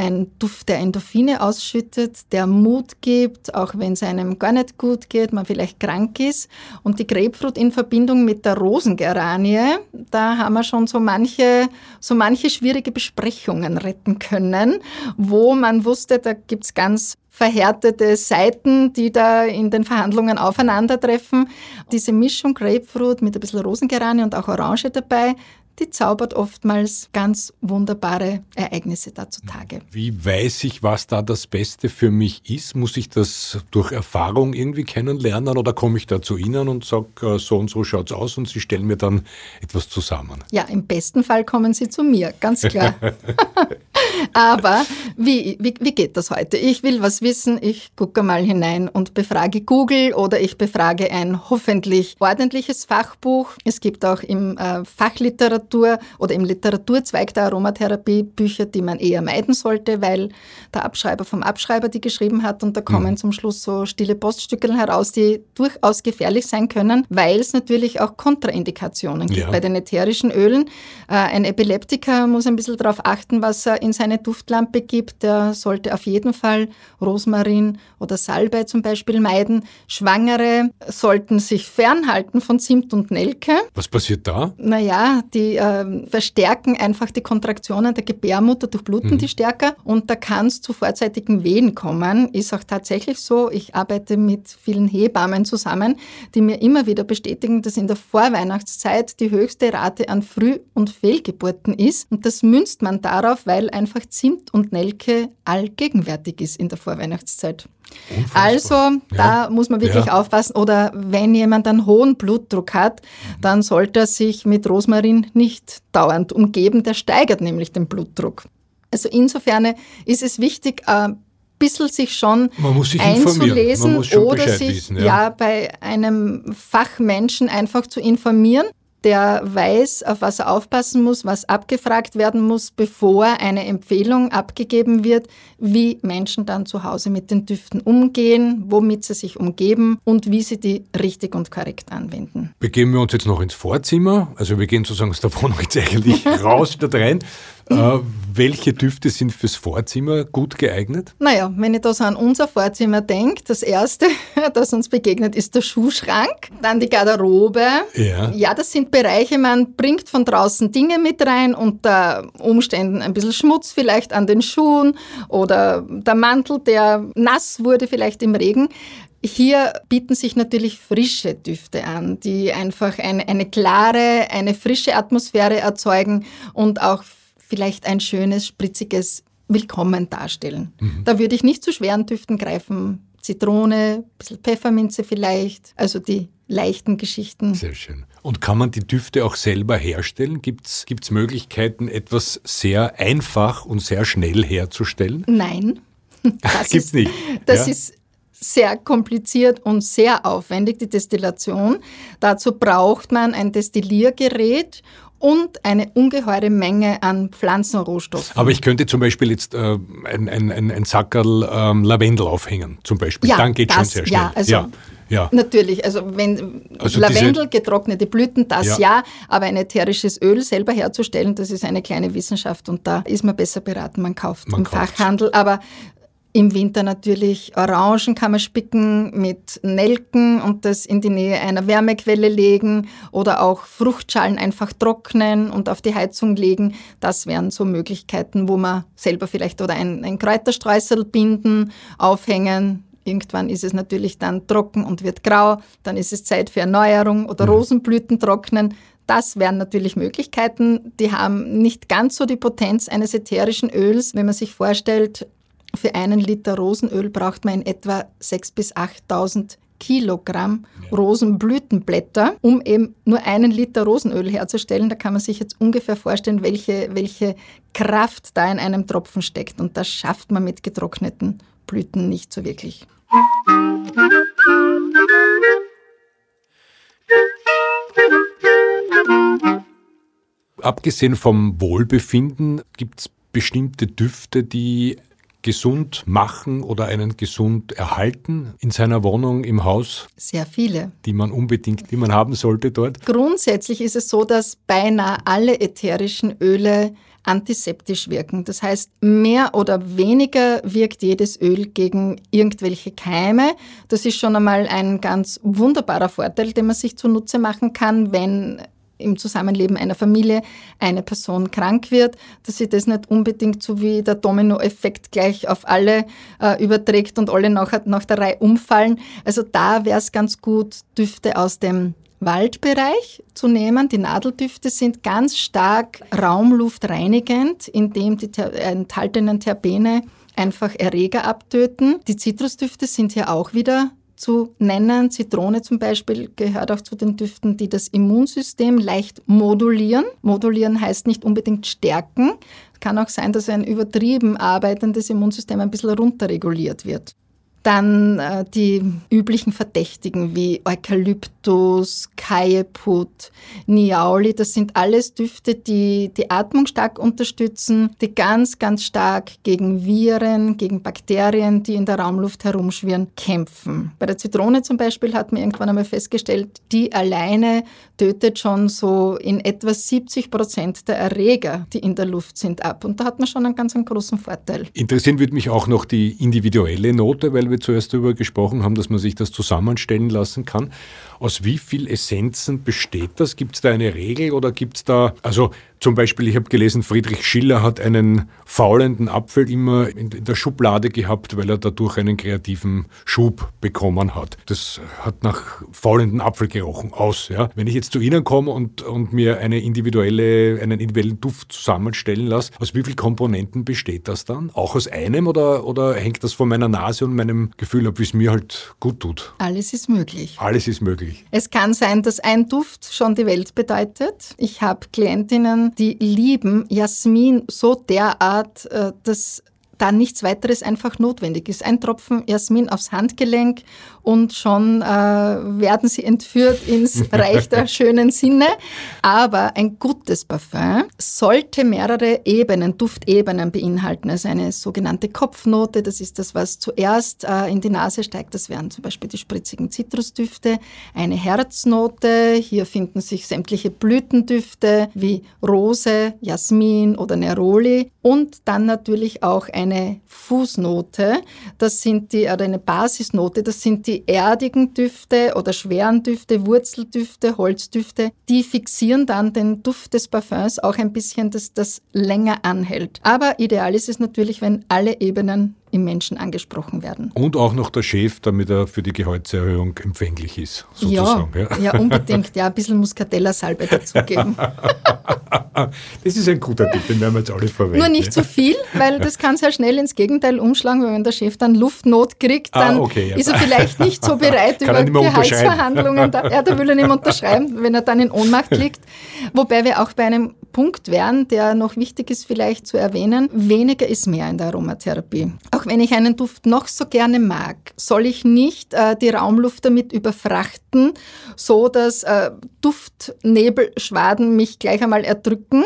ein Duft, der Endorphine ausschüttet, der Mut gibt, auch wenn es einem gar nicht gut geht, man vielleicht krank ist. Und die Grapefruit in Verbindung mit der Rosengeranie, da haben wir schon so manche, so manche schwierige Besprechungen retten können, wo man wusste, da gibt es ganz verhärtete Seiten, die da in den Verhandlungen aufeinandertreffen. Diese Mischung Grapefruit mit ein bisschen Rosengeranie und auch Orange dabei, die zaubert oftmals ganz wunderbare Ereignisse da zutage. Wie weiß ich, was da das Beste für mich ist? Muss ich das durch Erfahrung irgendwie kennenlernen oder komme ich da zu Ihnen und sage, äh, so und so schaut es aus und Sie stellen mir dann etwas zusammen? Ja, im besten Fall kommen Sie zu mir, ganz klar. Aber wie, wie, wie geht das heute? Ich will was wissen, ich gucke mal hinein und befrage Google oder ich befrage ein hoffentlich ordentliches Fachbuch. Es gibt auch im äh, Fachliteratur oder im Literaturzweig der Aromatherapie Bücher, die man eher meiden sollte, weil der Abschreiber vom Abschreiber die geschrieben hat und da kommen mhm. zum Schluss so stille Poststücke heraus, die durchaus gefährlich sein können, weil es natürlich auch Kontraindikationen gibt ja. bei den ätherischen Ölen. Äh, ein Epileptiker muss ein bisschen darauf achten, was er in seine Duftlampe gibt. Der sollte auf jeden Fall Rosmarin oder Salbei zum Beispiel meiden. Schwangere sollten sich fernhalten von Zimt und Nelke. Was passiert da? Naja, die äh, verstärken einfach die Kontraktionen der Gebärmutter, durchbluten mhm. die stärker und da kann es zu vorzeitigen Wehen kommen. Ist auch tatsächlich so. Ich arbeite mit vielen Hebammen zusammen, die mir immer wieder bestätigen, dass in der Vorweihnachtszeit die höchste Rate an Früh- und Fehlgeburten ist. Und das münzt man darauf, weil einfach Zimt und Nelke allgegenwärtig ist in der Vorweihnachtszeit. Unfassbar. Also da ja. muss man wirklich ja. aufpassen. Oder wenn jemand einen hohen Blutdruck hat, dann sollte er sich mit Rosmarin nicht dauernd umgeben. Der steigert nämlich den Blutdruck. Also insofern ist es wichtig, ein bisschen sich schon sich einzulesen oder sich wissen, ja. ja. bei einem Fachmenschen einfach zu informieren der weiß, auf was er aufpassen muss, was abgefragt werden muss, bevor eine Empfehlung abgegeben wird, wie Menschen dann zu Hause mit den Düften umgehen, womit sie sich umgeben und wie sie die richtig und korrekt anwenden. Begeben wir uns jetzt noch ins Vorzimmer. Also wir gehen sozusagen aus der Wohnung jetzt eigentlich raus statt rein. Äh, welche Düfte sind fürs Vorzimmer gut geeignet? Naja, wenn ich da so an unser Vorzimmer denke, das erste, das uns begegnet, ist der Schuhschrank, dann die Garderobe. Ja. ja, das sind Bereiche, man bringt von draußen Dinge mit rein, unter Umständen ein bisschen Schmutz vielleicht an den Schuhen oder der Mantel, der nass wurde vielleicht im Regen. Hier bieten sich natürlich frische Düfte an, die einfach eine, eine klare, eine frische Atmosphäre erzeugen und auch vielleicht ein schönes, spritziges Willkommen darstellen. Mhm. Da würde ich nicht zu schweren Düften greifen. Zitrone, ein bisschen Pfefferminze vielleicht, also die leichten Geschichten. Sehr schön. Und kann man die Düfte auch selber herstellen? Gibt es Möglichkeiten, etwas sehr einfach und sehr schnell herzustellen? Nein. Das Gibt's nicht. Das ja? ist sehr kompliziert und sehr aufwendig, die Destillation. Dazu braucht man ein Destilliergerät und eine ungeheure Menge an Pflanzenrohstoffen. Aber ich könnte zum Beispiel jetzt äh, ein, ein, ein, ein Sackerl ähm, Lavendel aufhängen, zum Beispiel. Ja, Dann geht schon sehr schnell. Ja, also ja. Ja. Natürlich, also wenn also Lavendel, getrocknete Blüten, das ja. ja. aber ein ätherisches Öl selber herzustellen, das ist eine kleine Wissenschaft und da ist man besser beraten, man kauft man im kauft. Fachhandel. Aber im Winter natürlich Orangen kann man spicken mit Nelken und das in die Nähe einer Wärmequelle legen oder auch Fruchtschalen einfach trocknen und auf die Heizung legen. Das wären so Möglichkeiten, wo man selber vielleicht oder ein, ein Kräuterstreusel binden, aufhängen. Irgendwann ist es natürlich dann trocken und wird grau. Dann ist es Zeit für Erneuerung oder mhm. Rosenblüten trocknen. Das wären natürlich Möglichkeiten, die haben nicht ganz so die Potenz eines ätherischen Öls. Wenn man sich vorstellt, für einen Liter Rosenöl braucht man in etwa 6.000 bis 8.000 Kilogramm ja. Rosenblütenblätter, um eben nur einen Liter Rosenöl herzustellen. Da kann man sich jetzt ungefähr vorstellen, welche, welche Kraft da in einem Tropfen steckt. Und das schafft man mit getrockneten Blüten nicht so wirklich. Abgesehen vom Wohlbefinden gibt es bestimmte Düfte, die gesund machen oder einen gesund erhalten in seiner Wohnung, im Haus? Sehr viele. Die man unbedingt, die man haben sollte dort? Grundsätzlich ist es so, dass beinahe alle ätherischen Öle antiseptisch wirken. Das heißt, mehr oder weniger wirkt jedes Öl gegen irgendwelche Keime. Das ist schon einmal ein ganz wunderbarer Vorteil, den man sich zunutze machen kann, wenn im Zusammenleben einer Familie eine Person krank wird, dass sie das nicht unbedingt so wie der Dominoeffekt gleich auf alle äh, überträgt und alle nachher nach der Reihe umfallen. Also da wäre es ganz gut, Düfte aus dem Waldbereich zu nehmen. Die Nadeldüfte sind ganz stark raumluftreinigend, indem die enthaltenen Terpene einfach Erreger abtöten. Die Zitrusdüfte sind hier auch wieder zu nennen. Zitrone zum Beispiel gehört auch zu den Düften, die das Immunsystem leicht modulieren. Modulieren heißt nicht unbedingt stärken, Kann auch sein, dass ein übertrieben arbeitendes Immunsystem ein bisschen runterreguliert wird. Dann äh, die üblichen Verdächtigen wie Eukalyptus, Kajeput, Niauli. Das sind alles Düfte, die die Atmung stark unterstützen, die ganz, ganz stark gegen Viren, gegen Bakterien, die in der Raumluft herumschwirren, kämpfen. Bei der Zitrone zum Beispiel hat man irgendwann einmal festgestellt, die alleine tötet schon so in etwa 70 Prozent der Erreger, die in der Luft sind, ab. Und da hat man schon einen ganz einen großen Vorteil. Interessieren würde mich auch noch die individuelle Note, weil wir zuerst darüber gesprochen haben, dass man sich das zusammenstellen lassen kann. Aus wie viel Essenzen besteht das? Gibt es da eine Regel oder gibt es da, also zum Beispiel, ich habe gelesen, Friedrich Schiller hat einen faulenden Apfel immer in der Schublade gehabt, weil er dadurch einen kreativen Schub bekommen hat. Das hat nach faulenden Apfel gerochen aus. Ja. Wenn ich jetzt zu Ihnen komme und, und mir eine individuelle, einen individuellen Duft zusammenstellen lasse, aus wie vielen Komponenten besteht das dann? Auch aus einem oder, oder hängt das von meiner Nase und meinem Gefühl ab, wie es mir halt gut tut? Alles ist möglich. Alles ist möglich. Es kann sein, dass ein Duft schon die Welt bedeutet. Ich habe Klientinnen, die lieben Jasmin so derart, äh, dass da nichts weiteres einfach notwendig ist. Ein Tropfen Jasmin aufs Handgelenk und schon äh, werden sie entführt ins Reich der schönen Sinne. Aber ein gutes Parfum sollte mehrere Ebenen, Duftebenen beinhalten. Also eine sogenannte Kopfnote, das ist das, was zuerst äh, in die Nase steigt. Das wären zum Beispiel die spritzigen Zitrusdüfte. Eine Herznote, hier finden sich sämtliche Blütendüfte wie Rose, Jasmin oder Neroli. Und dann natürlich auch eine Fußnote, das sind die, oder eine Basisnote, das sind die erdigen Düfte oder schweren Düfte, Wurzeldüfte, Holzdüfte, die fixieren dann den Duft des Parfums auch ein bisschen, dass das länger anhält. Aber ideal ist es natürlich, wenn alle Ebenen im Menschen angesprochen werden. Und auch noch der Chef, damit er für die Gehaltserhöhung empfänglich ist, sozusagen. Ja, ja. ja unbedingt. Ja, ein bisschen Muscatella-Salbe dazugeben. das ist ein guter Tipp, den werden wir jetzt alle verwenden. Nur nicht zu viel, weil das kann sehr schnell ins Gegenteil umschlagen, weil wenn der Chef dann Luftnot kriegt, ah, dann ah, okay, ja. ist er vielleicht nicht so bereit, über Gehaltsverhandlungen, da, ja, da will er nicht mehr unterschreiben, wenn er dann in Ohnmacht liegt. Wobei wir auch bei einem Punkt wären, der noch wichtig ist vielleicht zu erwähnen, weniger ist mehr in der Aromatherapie. Auch wenn ich einen Duft noch so gerne mag, soll ich nicht äh, die Raumluft damit überfrachten, so dass äh, Duftnebelschwaden mich gleich einmal erdrücken,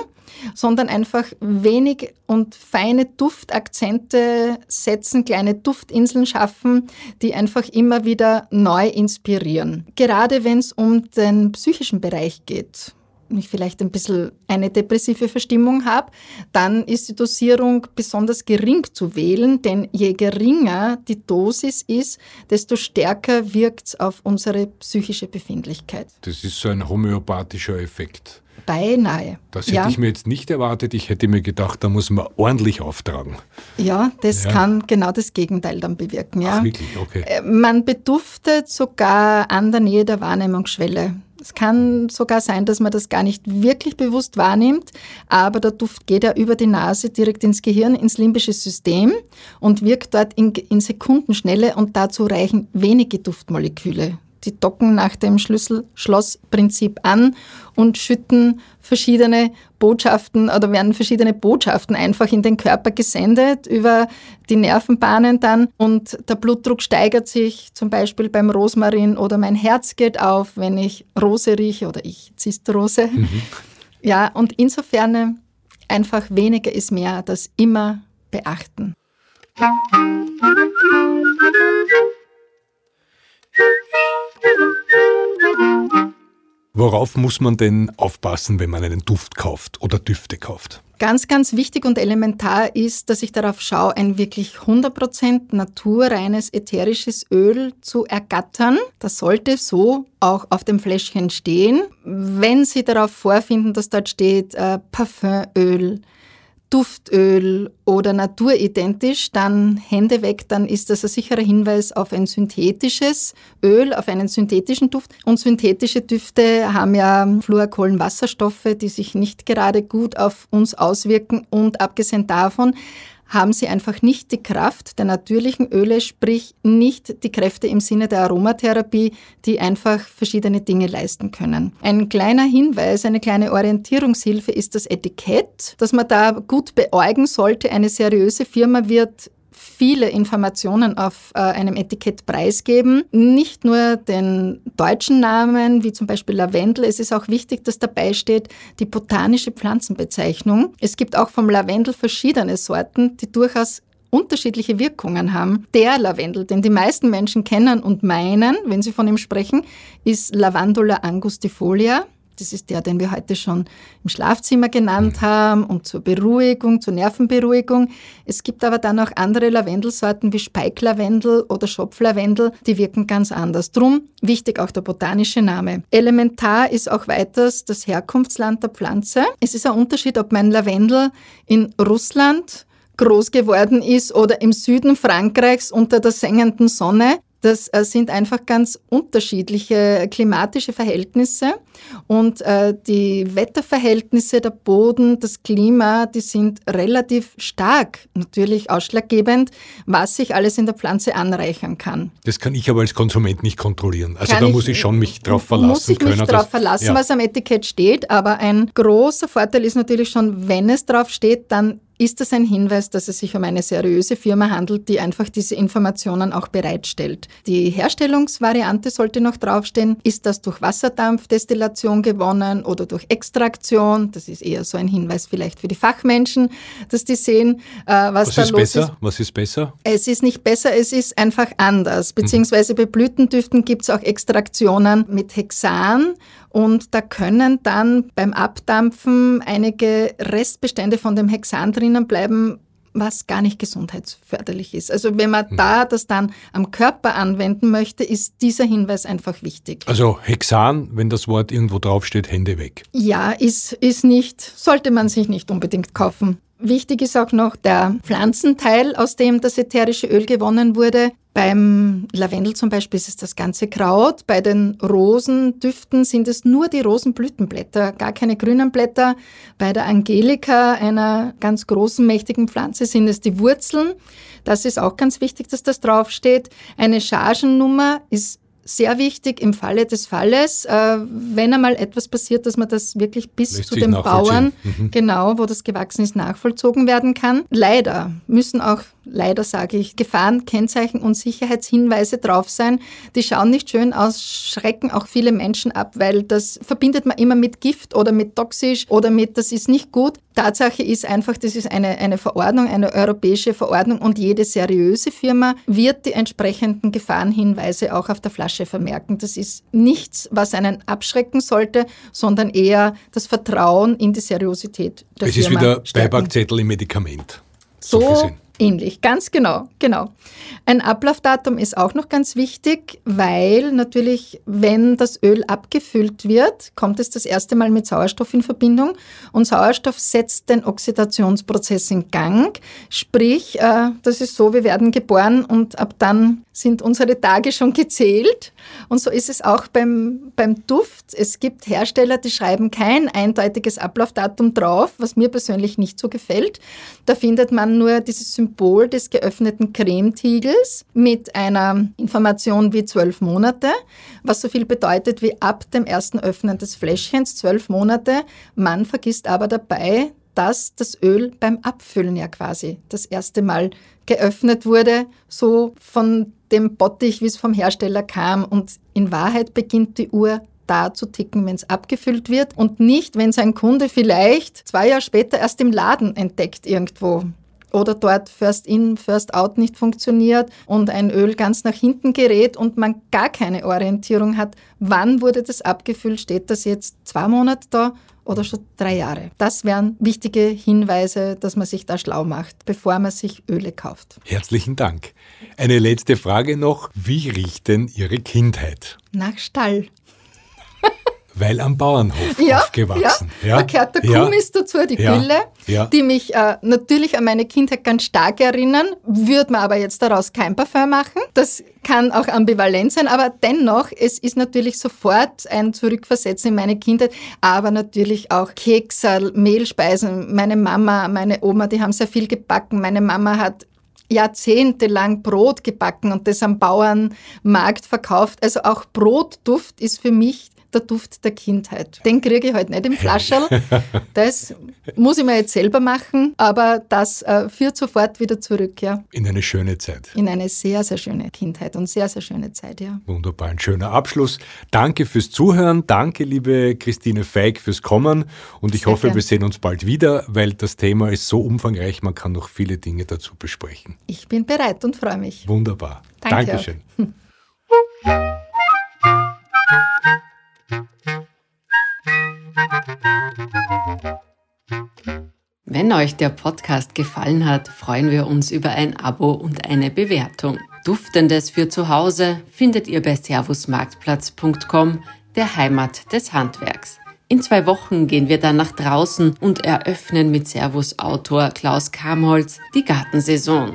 sondern einfach wenig und feine Duftakzente setzen, kleine Duftinseln schaffen, die einfach immer wieder neu inspirieren. Gerade wenn es um den psychischen Bereich geht ich vielleicht ein bisschen eine depressive Verstimmung habe, dann ist die Dosierung besonders gering zu wählen, denn je geringer die Dosis ist, desto stärker wirkt es auf unsere psychische Befindlichkeit. Das ist so ein homöopathischer Effekt. Beinahe. Das hätte ja. ich mir jetzt nicht erwartet. Ich hätte mir gedacht, da muss man ordentlich auftragen. Ja, das ja. kann genau das Gegenteil dann bewirken. Ja. Ach, wirklich? Okay. Äh, man beduftet sogar an der Nähe der Wahrnehmungsschwelle. Es kann sogar sein, dass man das gar nicht wirklich bewusst wahrnimmt, aber der Duft geht ja über die Nase direkt ins Gehirn, ins limbische System und wirkt dort in, in Sekundenschnelle und dazu reichen wenige Duftmoleküle. Die docken nach dem Schlüssel-Schloss-Prinzip an und schütten verschiedene Botschaften oder werden verschiedene Botschaften einfach in den Körper gesendet über die Nervenbahnen dann und der Blutdruck steigert sich zum Beispiel beim Rosmarin oder mein Herz geht auf, wenn ich Rose rieche oder ich Zistrose. Mhm. Ja, und insofern einfach weniger ist mehr, das immer beachten. Worauf muss man denn aufpassen, wenn man einen Duft kauft oder Düfte kauft? Ganz, ganz wichtig und elementar ist, dass ich darauf schaue, ein wirklich 100% naturreines ätherisches Öl zu ergattern. Das sollte so auch auf dem Fläschchen stehen. Wenn Sie darauf vorfinden, dass dort steht äh, Parfümöl, Duftöl oder naturidentisch, dann Hände weg, dann ist das ein sicherer Hinweis auf ein synthetisches Öl, auf einen synthetischen Duft. Und synthetische Düfte haben ja Fluorkohlenwasserstoffe, die sich nicht gerade gut auf uns auswirken und abgesehen davon haben sie einfach nicht die Kraft der natürlichen Öle, sprich nicht die Kräfte im Sinne der Aromatherapie, die einfach verschiedene Dinge leisten können. Ein kleiner Hinweis, eine kleine Orientierungshilfe ist das Etikett, dass man da gut beäugen sollte. Eine seriöse Firma wird viele Informationen auf äh, einem Etikett preisgeben. Nicht nur den deutschen Namen, wie zum Beispiel Lavendel. Es ist auch wichtig, dass dabei steht die botanische Pflanzenbezeichnung. Es gibt auch vom Lavendel verschiedene Sorten, die durchaus unterschiedliche Wirkungen haben. Der Lavendel, den die meisten Menschen kennen und meinen, wenn sie von ihm sprechen, ist Lavandula angustifolia. Das ist der, den wir heute schon im Schlafzimmer genannt haben und zur Beruhigung, zur Nervenberuhigung. Es gibt aber dann auch andere Lavendelsorten wie Speiklavendel oder Schopflavendel, die wirken ganz anders. Drum wichtig auch der botanische Name. Elementar ist auch weiters das Herkunftsland der Pflanze. Es ist ein Unterschied, ob mein Lavendel in Russland groß geworden ist oder im Süden Frankreichs unter der sengenden Sonne. Das äh, sind einfach ganz unterschiedliche klimatische Verhältnisse und äh, die Wetterverhältnisse, der Boden, das Klima, die sind relativ stark natürlich ausschlaggebend, was sich alles in der Pflanze anreichern kann. Das kann ich aber als Konsument nicht kontrollieren. Also kann da muss ich schon mich drauf verlassen muss ich können. Muss ich mich darauf verlassen, ja. was am Etikett steht, aber ein großer Vorteil ist natürlich schon, wenn es drauf steht, dann ist das ein Hinweis, dass es sich um eine seriöse Firma handelt, die einfach diese Informationen auch bereitstellt. Die Herstellungsvariante sollte noch draufstehen. Ist das durch Wasserdampfdestillation gewonnen oder durch Extraktion? Das ist eher so ein Hinweis vielleicht für die Fachmenschen, dass die sehen, äh, was, was da ist los besser? ist. Was ist besser? Es ist nicht besser, es ist einfach anders. Beziehungsweise bei Blütendüften gibt es auch Extraktionen mit Hexan und da können dann beim Abdampfen einige Restbestände von dem Hexan drinnen bleiben, was gar nicht gesundheitsförderlich ist. Also wenn man hm. da das dann am Körper anwenden möchte, ist dieser Hinweis einfach wichtig. Also Hexan, wenn das Wort irgendwo draufsteht, Hände weg. Ja, ist, ist nicht, sollte man sich nicht unbedingt kaufen. Wichtig ist auch noch der Pflanzenteil, aus dem das ätherische Öl gewonnen wurde. Beim Lavendel zum Beispiel ist es das ganze Kraut. Bei den Rosendüften sind es nur die Rosenblütenblätter, gar keine grünen Blätter. Bei der Angelika, einer ganz großen, mächtigen Pflanze, sind es die Wurzeln. Das ist auch ganz wichtig, dass das draufsteht. Eine Chargennummer ist sehr wichtig im Falle des Falles, äh, wenn einmal etwas passiert, dass man das wirklich bis Lässt zu den Bauern, mhm. genau, wo das gewachsen ist, nachvollzogen werden kann. Leider müssen auch leider sage ich, Gefahren, Kennzeichen und Sicherheitshinweise drauf sein. Die schauen nicht schön aus, schrecken auch viele Menschen ab, weil das verbindet man immer mit Gift oder mit toxisch oder mit, das ist nicht gut. Tatsache ist einfach, das ist eine, eine Verordnung, eine europäische Verordnung und jede seriöse Firma wird die entsprechenden Gefahrenhinweise auch auf der Flasche vermerken. Das ist nichts, was einen abschrecken sollte, sondern eher das Vertrauen in die Seriosität der es Firma. Es ist wieder stärken. Beipackzettel im Medikament. So, so Ähnlich, ganz genau, genau. Ein Ablaufdatum ist auch noch ganz wichtig, weil natürlich, wenn das Öl abgefüllt wird, kommt es das erste Mal mit Sauerstoff in Verbindung und Sauerstoff setzt den Oxidationsprozess in Gang. Sprich, äh, das ist so, wir werden geboren und ab dann sind unsere Tage schon gezählt. Und so ist es auch beim, beim Duft. Es gibt Hersteller, die schreiben kein eindeutiges Ablaufdatum drauf, was mir persönlich nicht so gefällt. Da findet man nur dieses Symbol des geöffneten Cremetiegels mit einer Information wie zwölf Monate, was so viel bedeutet wie ab dem ersten Öffnen des Fläschchens zwölf Monate. Man vergisst aber dabei, dass das Öl beim Abfüllen ja quasi das erste Mal geöffnet wurde, so von dem Bottich, wie es vom Hersteller kam. Und in Wahrheit beginnt die Uhr da zu ticken, wenn es abgefüllt wird und nicht, wenn es ein Kunde vielleicht zwei Jahre später erst im Laden entdeckt irgendwo oder dort First In, First Out nicht funktioniert und ein Öl ganz nach hinten gerät und man gar keine Orientierung hat, wann wurde das abgefüllt, steht das jetzt zwei Monate da oder schon drei Jahre. Das wären wichtige Hinweise, dass man sich da schlau macht, bevor man sich Öle kauft. Herzlichen Dank. Eine letzte Frage noch. Wie riecht denn Ihre Kindheit? Nach Stall. Weil am Bauernhof ja, aufgewachsen. Ja, ja. da gehört der Kumis ja. dazu, die ja. Gülle, ja. die mich äh, natürlich an meine Kindheit ganz stark erinnern, würde man aber jetzt daraus kein Parfum machen. Das kann auch ambivalent sein, aber dennoch, es ist natürlich sofort ein Zurückversetzen in meine Kindheit, aber natürlich auch Kekse, Mehlspeisen. Meine Mama, meine Oma, die haben sehr viel gebacken. Meine Mama hat jahrzehntelang Brot gebacken und das am Bauernmarkt verkauft. Also auch Brotduft ist für mich der Duft der Kindheit. Den kriege ich halt nicht im Flascherl. Das muss ich mir jetzt selber machen, aber das äh, führt sofort wieder zurück, ja. In eine schöne Zeit. In eine sehr, sehr schöne Kindheit und sehr, sehr schöne Zeit, ja. Wunderbar, ein schöner Abschluss. Danke fürs Zuhören. Danke, liebe Christine Feig, fürs Kommen. Und ich sehr hoffe, gern. wir sehen uns bald wieder, weil das Thema ist so umfangreich, man kann noch viele Dinge dazu besprechen. Ich bin bereit und freue mich. Wunderbar. Danke Dankeschön. Wenn euch der Podcast gefallen hat, freuen wir uns über ein Abo und eine Bewertung. Duftendes für zu Hause findet ihr bei servusmarktplatz.com, der Heimat des Handwerks. In zwei Wochen gehen wir dann nach draußen und eröffnen mit Servus-Autor Klaus Kamholz die Gartensaison.